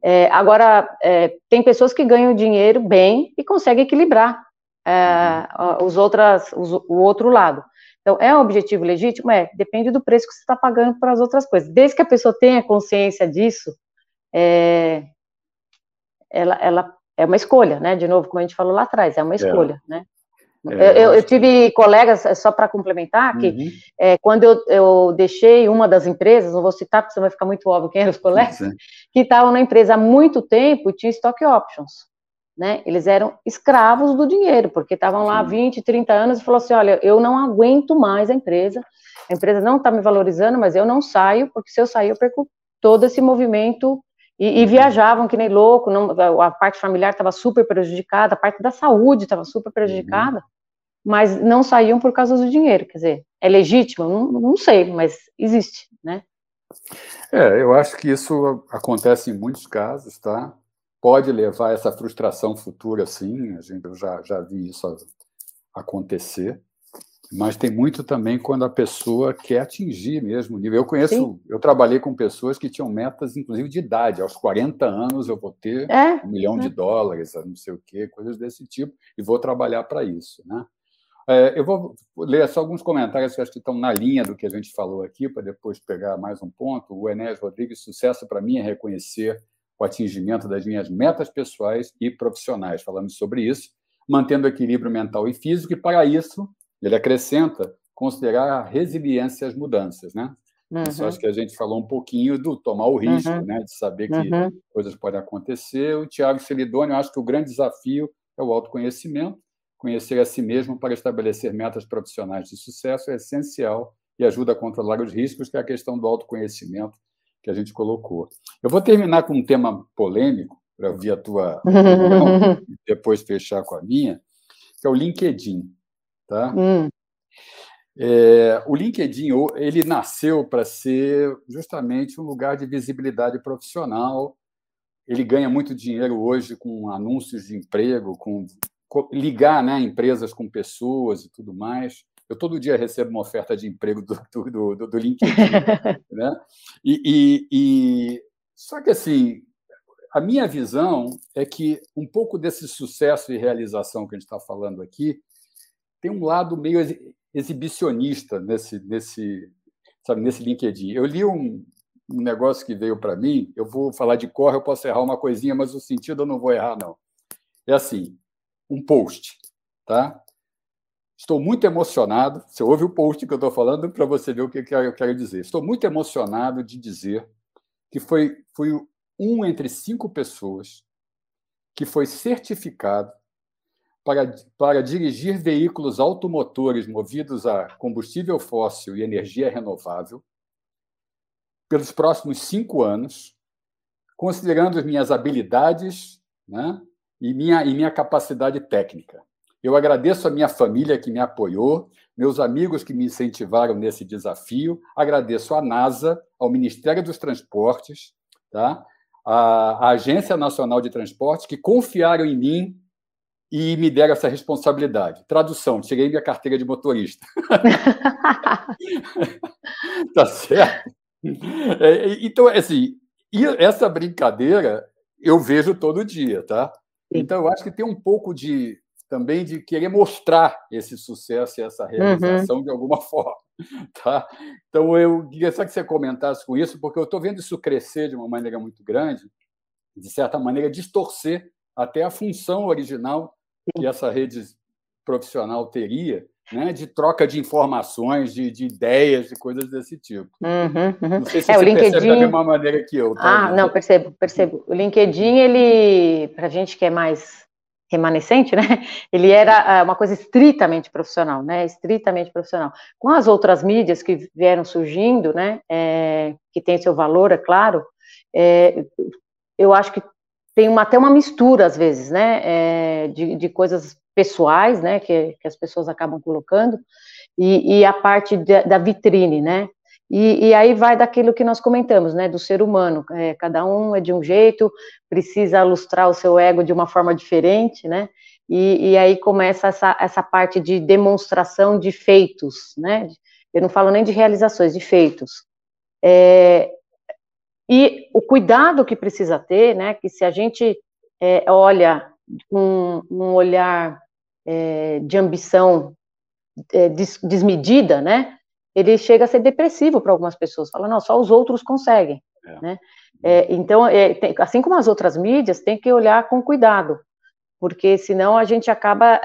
É, agora, é, tem pessoas que ganham dinheiro bem e conseguem equilibrar é, uhum. os outras, os, o outro lado. Então, é um objetivo legítimo? É. Depende do preço que você está pagando para as outras coisas. Desde que a pessoa tenha consciência disso, é, ela, ela é uma escolha, né? De novo, como a gente falou lá atrás, é uma é. escolha, né? É, eu, eu, tive colegas, é, só para complementar, que uhum. é, quando eu, eu, deixei uma das empresas, não vou citar porque senão vai ficar muito óbvio quem eram os colegas, Sim. que estavam na empresa há muito tempo e tinham stock options. Né? Eles eram escravos do dinheiro, porque estavam lá há 20, 30 anos e falou assim: olha, eu não aguento mais a empresa, a empresa não está me valorizando, mas eu não saio, porque se eu sair, eu perco todo esse movimento. E, e viajavam que nem louco, não, a parte familiar estava super prejudicada, a parte da saúde estava super prejudicada. Uhum mas não saíam por causa do dinheiro. Quer dizer, é legítimo? Não, não sei, mas existe, né? É, eu acho que isso acontece em muitos casos, tá? Pode levar a essa frustração futura, sim, a gente, eu já, já vi isso acontecer, mas tem muito também quando a pessoa quer atingir mesmo o nível. Eu conheço, sim. eu trabalhei com pessoas que tinham metas, inclusive, de idade. Aos 40 anos eu vou ter é, um milhão é. de dólares, não sei o quê, coisas desse tipo, e vou trabalhar para isso, né? É, eu vou ler só alguns comentários que acho que estão na linha do que a gente falou aqui, para depois pegar mais um ponto. O Enéas Rodrigues, sucesso para mim é reconhecer o atingimento das minhas metas pessoais e profissionais. Falamos sobre isso, mantendo o equilíbrio mental e físico, e para isso, ele acrescenta, considerar a resiliência às mudanças, né? Uhum. Isso acho que a gente falou um pouquinho do tomar o risco, uhum. né? De saber que uhum. coisas podem acontecer. O Tiago Celidônio, acho que o grande desafio é o autoconhecimento Conhecer a si mesmo para estabelecer metas profissionais de sucesso é essencial e ajuda a controlar os riscos, que é a questão do autoconhecimento que a gente colocou. Eu vou terminar com um tema polêmico, para ouvir a tua opinião, e depois fechar com a minha, que é o LinkedIn. Tá? Hum. É, o LinkedIn ele nasceu para ser justamente um lugar de visibilidade profissional. Ele ganha muito dinheiro hoje com anúncios de emprego, com, com ligar né, empresas com pessoas e tudo mais. Eu todo dia recebo uma oferta de emprego do, do, do, do LinkedIn. né? E, e, e, só que assim, a minha visão é que um pouco desse sucesso e realização que a gente está falando aqui tem um lado meio exibicionista nesse, nesse, sabe, nesse LinkedIn. Eu li um, um negócio que veio para mim, eu vou falar de cor, eu posso errar uma coisinha, mas o sentido eu não vou errar, não. É assim, um post, tá? Estou muito emocionado. Você ouve o post que eu estou falando para você ver o que eu quero dizer. Estou muito emocionado de dizer que foi, foi um entre cinco pessoas que foi certificado para, para dirigir veículos automotores movidos a combustível fóssil e energia renovável pelos próximos cinco anos, considerando as minhas habilidades né, e, minha, e minha capacidade técnica. Eu agradeço a minha família que me apoiou, meus amigos que me incentivaram nesse desafio, agradeço à NASA, ao Ministério dos Transportes, tá? à Agência Nacional de Transportes, que confiaram em mim e me deram essa responsabilidade. Tradução: tirei minha carteira de motorista. tá certo? É, então, assim, essa brincadeira eu vejo todo dia, tá? Então, eu acho que tem um pouco de também de querer mostrar esse sucesso e essa realização uhum. de alguma forma, tá? Então, eu queria só que você comentasse com isso, porque eu estou vendo isso crescer de uma maneira muito grande, de certa maneira, distorcer até a função original que essa rede profissional teria, né, de troca de informações, de, de ideias, de coisas desse tipo. Uhum, uhum. Não sei se é, você o LinkedIn... percebe da mesma maneira que eu. Tá? Ah, não, percebo, percebo. O LinkedIn, ele, para a gente que é mais remanescente, né, ele era ah, uma coisa estritamente profissional, né, estritamente profissional. Com as outras mídias que vieram surgindo, né, é, que tem seu valor, é claro, é, eu acho que tem uma, até uma mistura, às vezes, né, é, de, de, coisas pessoais, né, que, que, as pessoas acabam colocando, e, e a parte de, da vitrine, né, e, e, aí vai daquilo que nós comentamos, né, do ser humano, é, cada um é de um jeito, precisa ilustrar o seu ego de uma forma diferente, né, e, e aí começa essa, essa parte de demonstração de feitos, né, eu não falo nem de realizações, de feitos. É, e o cuidado que precisa ter, né, que se a gente é, olha com um, olhar é, de ambição é, des, desmedida, né, ele chega a ser depressivo para algumas pessoas. Fala, não, só os outros conseguem, é. né? É, então, é, tem, assim como as outras mídias, tem que olhar com cuidado, porque senão a gente acaba,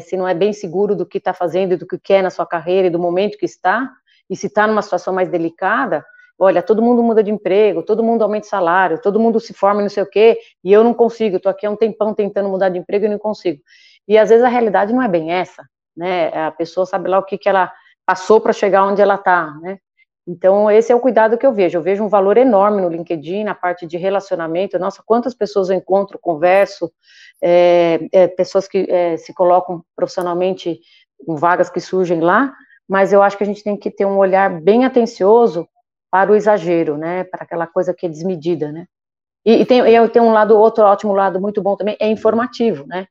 se não é bem seguro do que está fazendo, do que quer na sua carreira e do momento que está, e se está numa situação mais delicada, olha, todo mundo muda de emprego, todo mundo aumenta o salário, todo mundo se forma não sei o quê, e eu não consigo, estou aqui há um tempão tentando mudar de emprego e não consigo. E às vezes a realidade não é bem essa, né? A pessoa sabe lá o que, que ela passou para chegar onde ela está, né? Então, esse é o cuidado que eu vejo. Eu vejo um valor enorme no LinkedIn, na parte de relacionamento. Nossa, quantas pessoas eu encontro, converso, é, é, pessoas que é, se colocam profissionalmente com vagas que surgem lá, mas eu acho que a gente tem que ter um olhar bem atencioso para o exagero, né, para aquela coisa que é desmedida, né. E, e tem, e tem um lado, outro ótimo lado muito bom também, é informativo, né.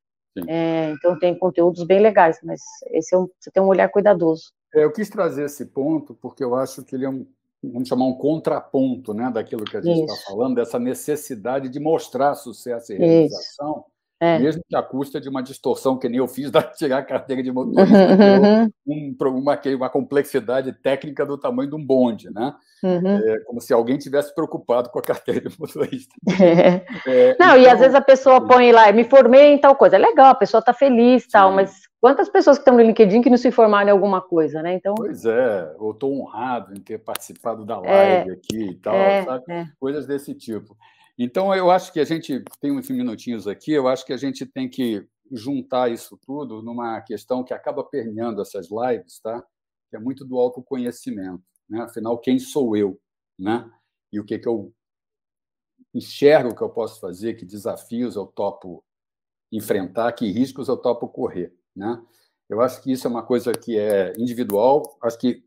É, então tem conteúdos bem legais, mas esse é um, você tem um olhar cuidadoso. É, eu quis trazer esse ponto porque eu acho que ele é um, vamos chamar um contraponto, né, daquilo que a gente está falando, dessa necessidade de mostrar sucesso e realização. Isso é. Mesmo que à custa de uma distorção que nem eu fiz da tirar a carteira de motorista, uhum. um, uma, uma complexidade técnica do tamanho de um bonde, né? Uhum. É, como se alguém tivesse preocupado com a carteira de motorista. É. É, Não, então, e às vezes a pessoa põe lá, me formei em tal coisa, é legal, a pessoa está feliz, sim. tal, mas quantas pessoas que estão no LinkedIn que não se formaram em alguma coisa, né? Então... Pois é, eu estou honrado em ter participado da é. live aqui e tal, é, sabe? Coisas desse tipo. Então, eu acho que a gente tem uns minutinhos aqui, eu acho que a gente tem que juntar isso tudo numa questão que acaba permeando essas lives, tá? que é muito do autoconhecimento. Né? Afinal, quem sou eu? Né? E o que, que eu enxergo que eu posso fazer, que desafios eu topo enfrentar, que riscos eu topo correr. Né? Eu acho que isso é uma coisa que é individual. Acho que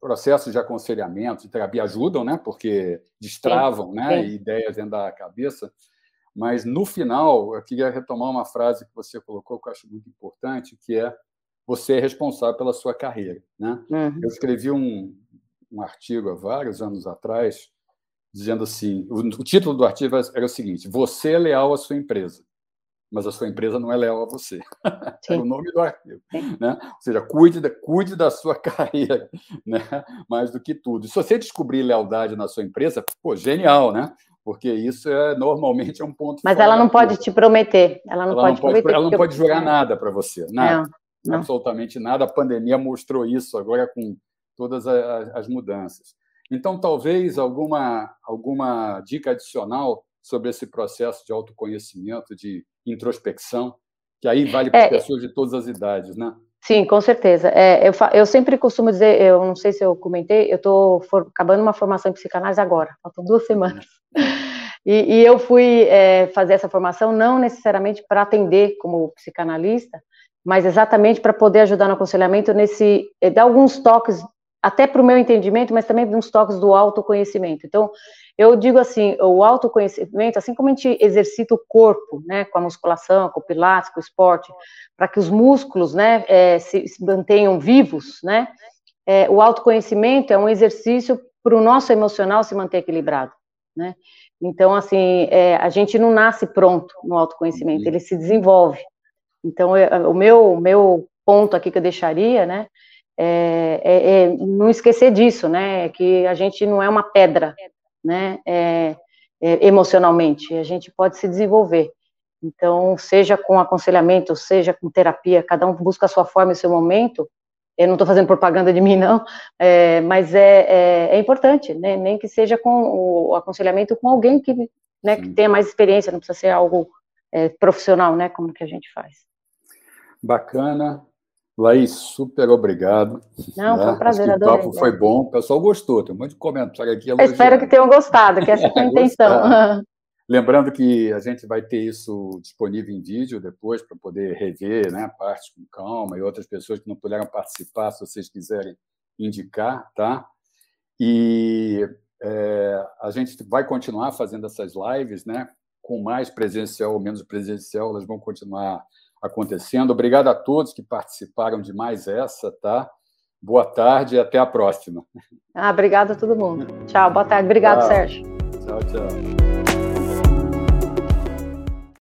processos de aconselhamento, de terapia ajudam, né? Porque destravam, sim, né? Sim. Ideias dentro da cabeça. Mas no final, eu queria retomar uma frase que você colocou que eu acho muito importante, que é você é responsável pela sua carreira, né? Uhum. Eu escrevi um, um artigo há vários anos atrás dizendo assim, o, o título do artigo era o seguinte: você é leal à sua empresa mas a sua empresa não é leal a você. é o nome do artigo. Né? Ou seja, cuide da, cuide da sua carreira, né? mais do que tudo. se você descobrir lealdade na sua empresa, pô, genial, né? Porque isso é normalmente é um ponto. Mas ela não pode te prometer. Ela não ela pode, não pode prometer. Ela não pode jurar nada para você, nada. Não, não. Absolutamente nada. A pandemia mostrou isso agora com todas as mudanças. Então, talvez alguma, alguma dica adicional sobre esse processo de autoconhecimento, de introspecção, que aí vale para é, pessoas de todas as idades, né? Sim, com certeza. É, eu, eu, sempre costumo dizer, eu não sei se eu comentei, eu estou acabando uma formação em psicanálise agora, faltam duas semanas. E, e eu fui é, fazer essa formação não necessariamente para atender como psicanalista, mas exatamente para poder ajudar no aconselhamento nesse, é, dar alguns toques, até para o meu entendimento, mas também uns toques do autoconhecimento. Então, eu digo assim, o autoconhecimento, assim como a gente exercita o corpo, né, com a musculação, com o pilates, com o esporte, para que os músculos, né, é, se, se, mantenham vivos, né, é, o autoconhecimento é um exercício para o nosso emocional se manter equilibrado, né. Então, assim, é, a gente não nasce pronto no autoconhecimento, ele se desenvolve. Então, o meu, meu ponto aqui que eu deixaria, né, é, é, é, não esquecer disso, né, que a gente não é uma pedra, né, é, é, emocionalmente, a gente pode se desenvolver. Então, seja com aconselhamento, seja com terapia, cada um busca a sua forma e o seu momento. Eu não estou fazendo propaganda de mim, não, é, mas é, é, é, importante, né? nem que seja com o aconselhamento com alguém que, né, que tenha mais experiência, não precisa ser algo é, profissional, né, como que a gente faz. Bacana. Laís, super obrigado. Não, né? foi um prazer, adorei. O papo foi bom, o pessoal gostou, tem um monte de comentário aqui. Eu espero que tenham gostado, que essa é a intenção. Lembrando que a gente vai ter isso disponível em vídeo depois, para poder rever né, partes com calma, e outras pessoas que não puderam participar, se vocês quiserem indicar, tá? E é, a gente vai continuar fazendo essas lives, né? Com mais presencial ou menos presencial, elas vão continuar acontecendo. Obrigado a todos que participaram de mais essa, tá? Boa tarde e até a próxima. Ah, obrigado a todo mundo. Tchau, boa tarde. Obrigado, tchau. Sérgio. Tchau, tchau.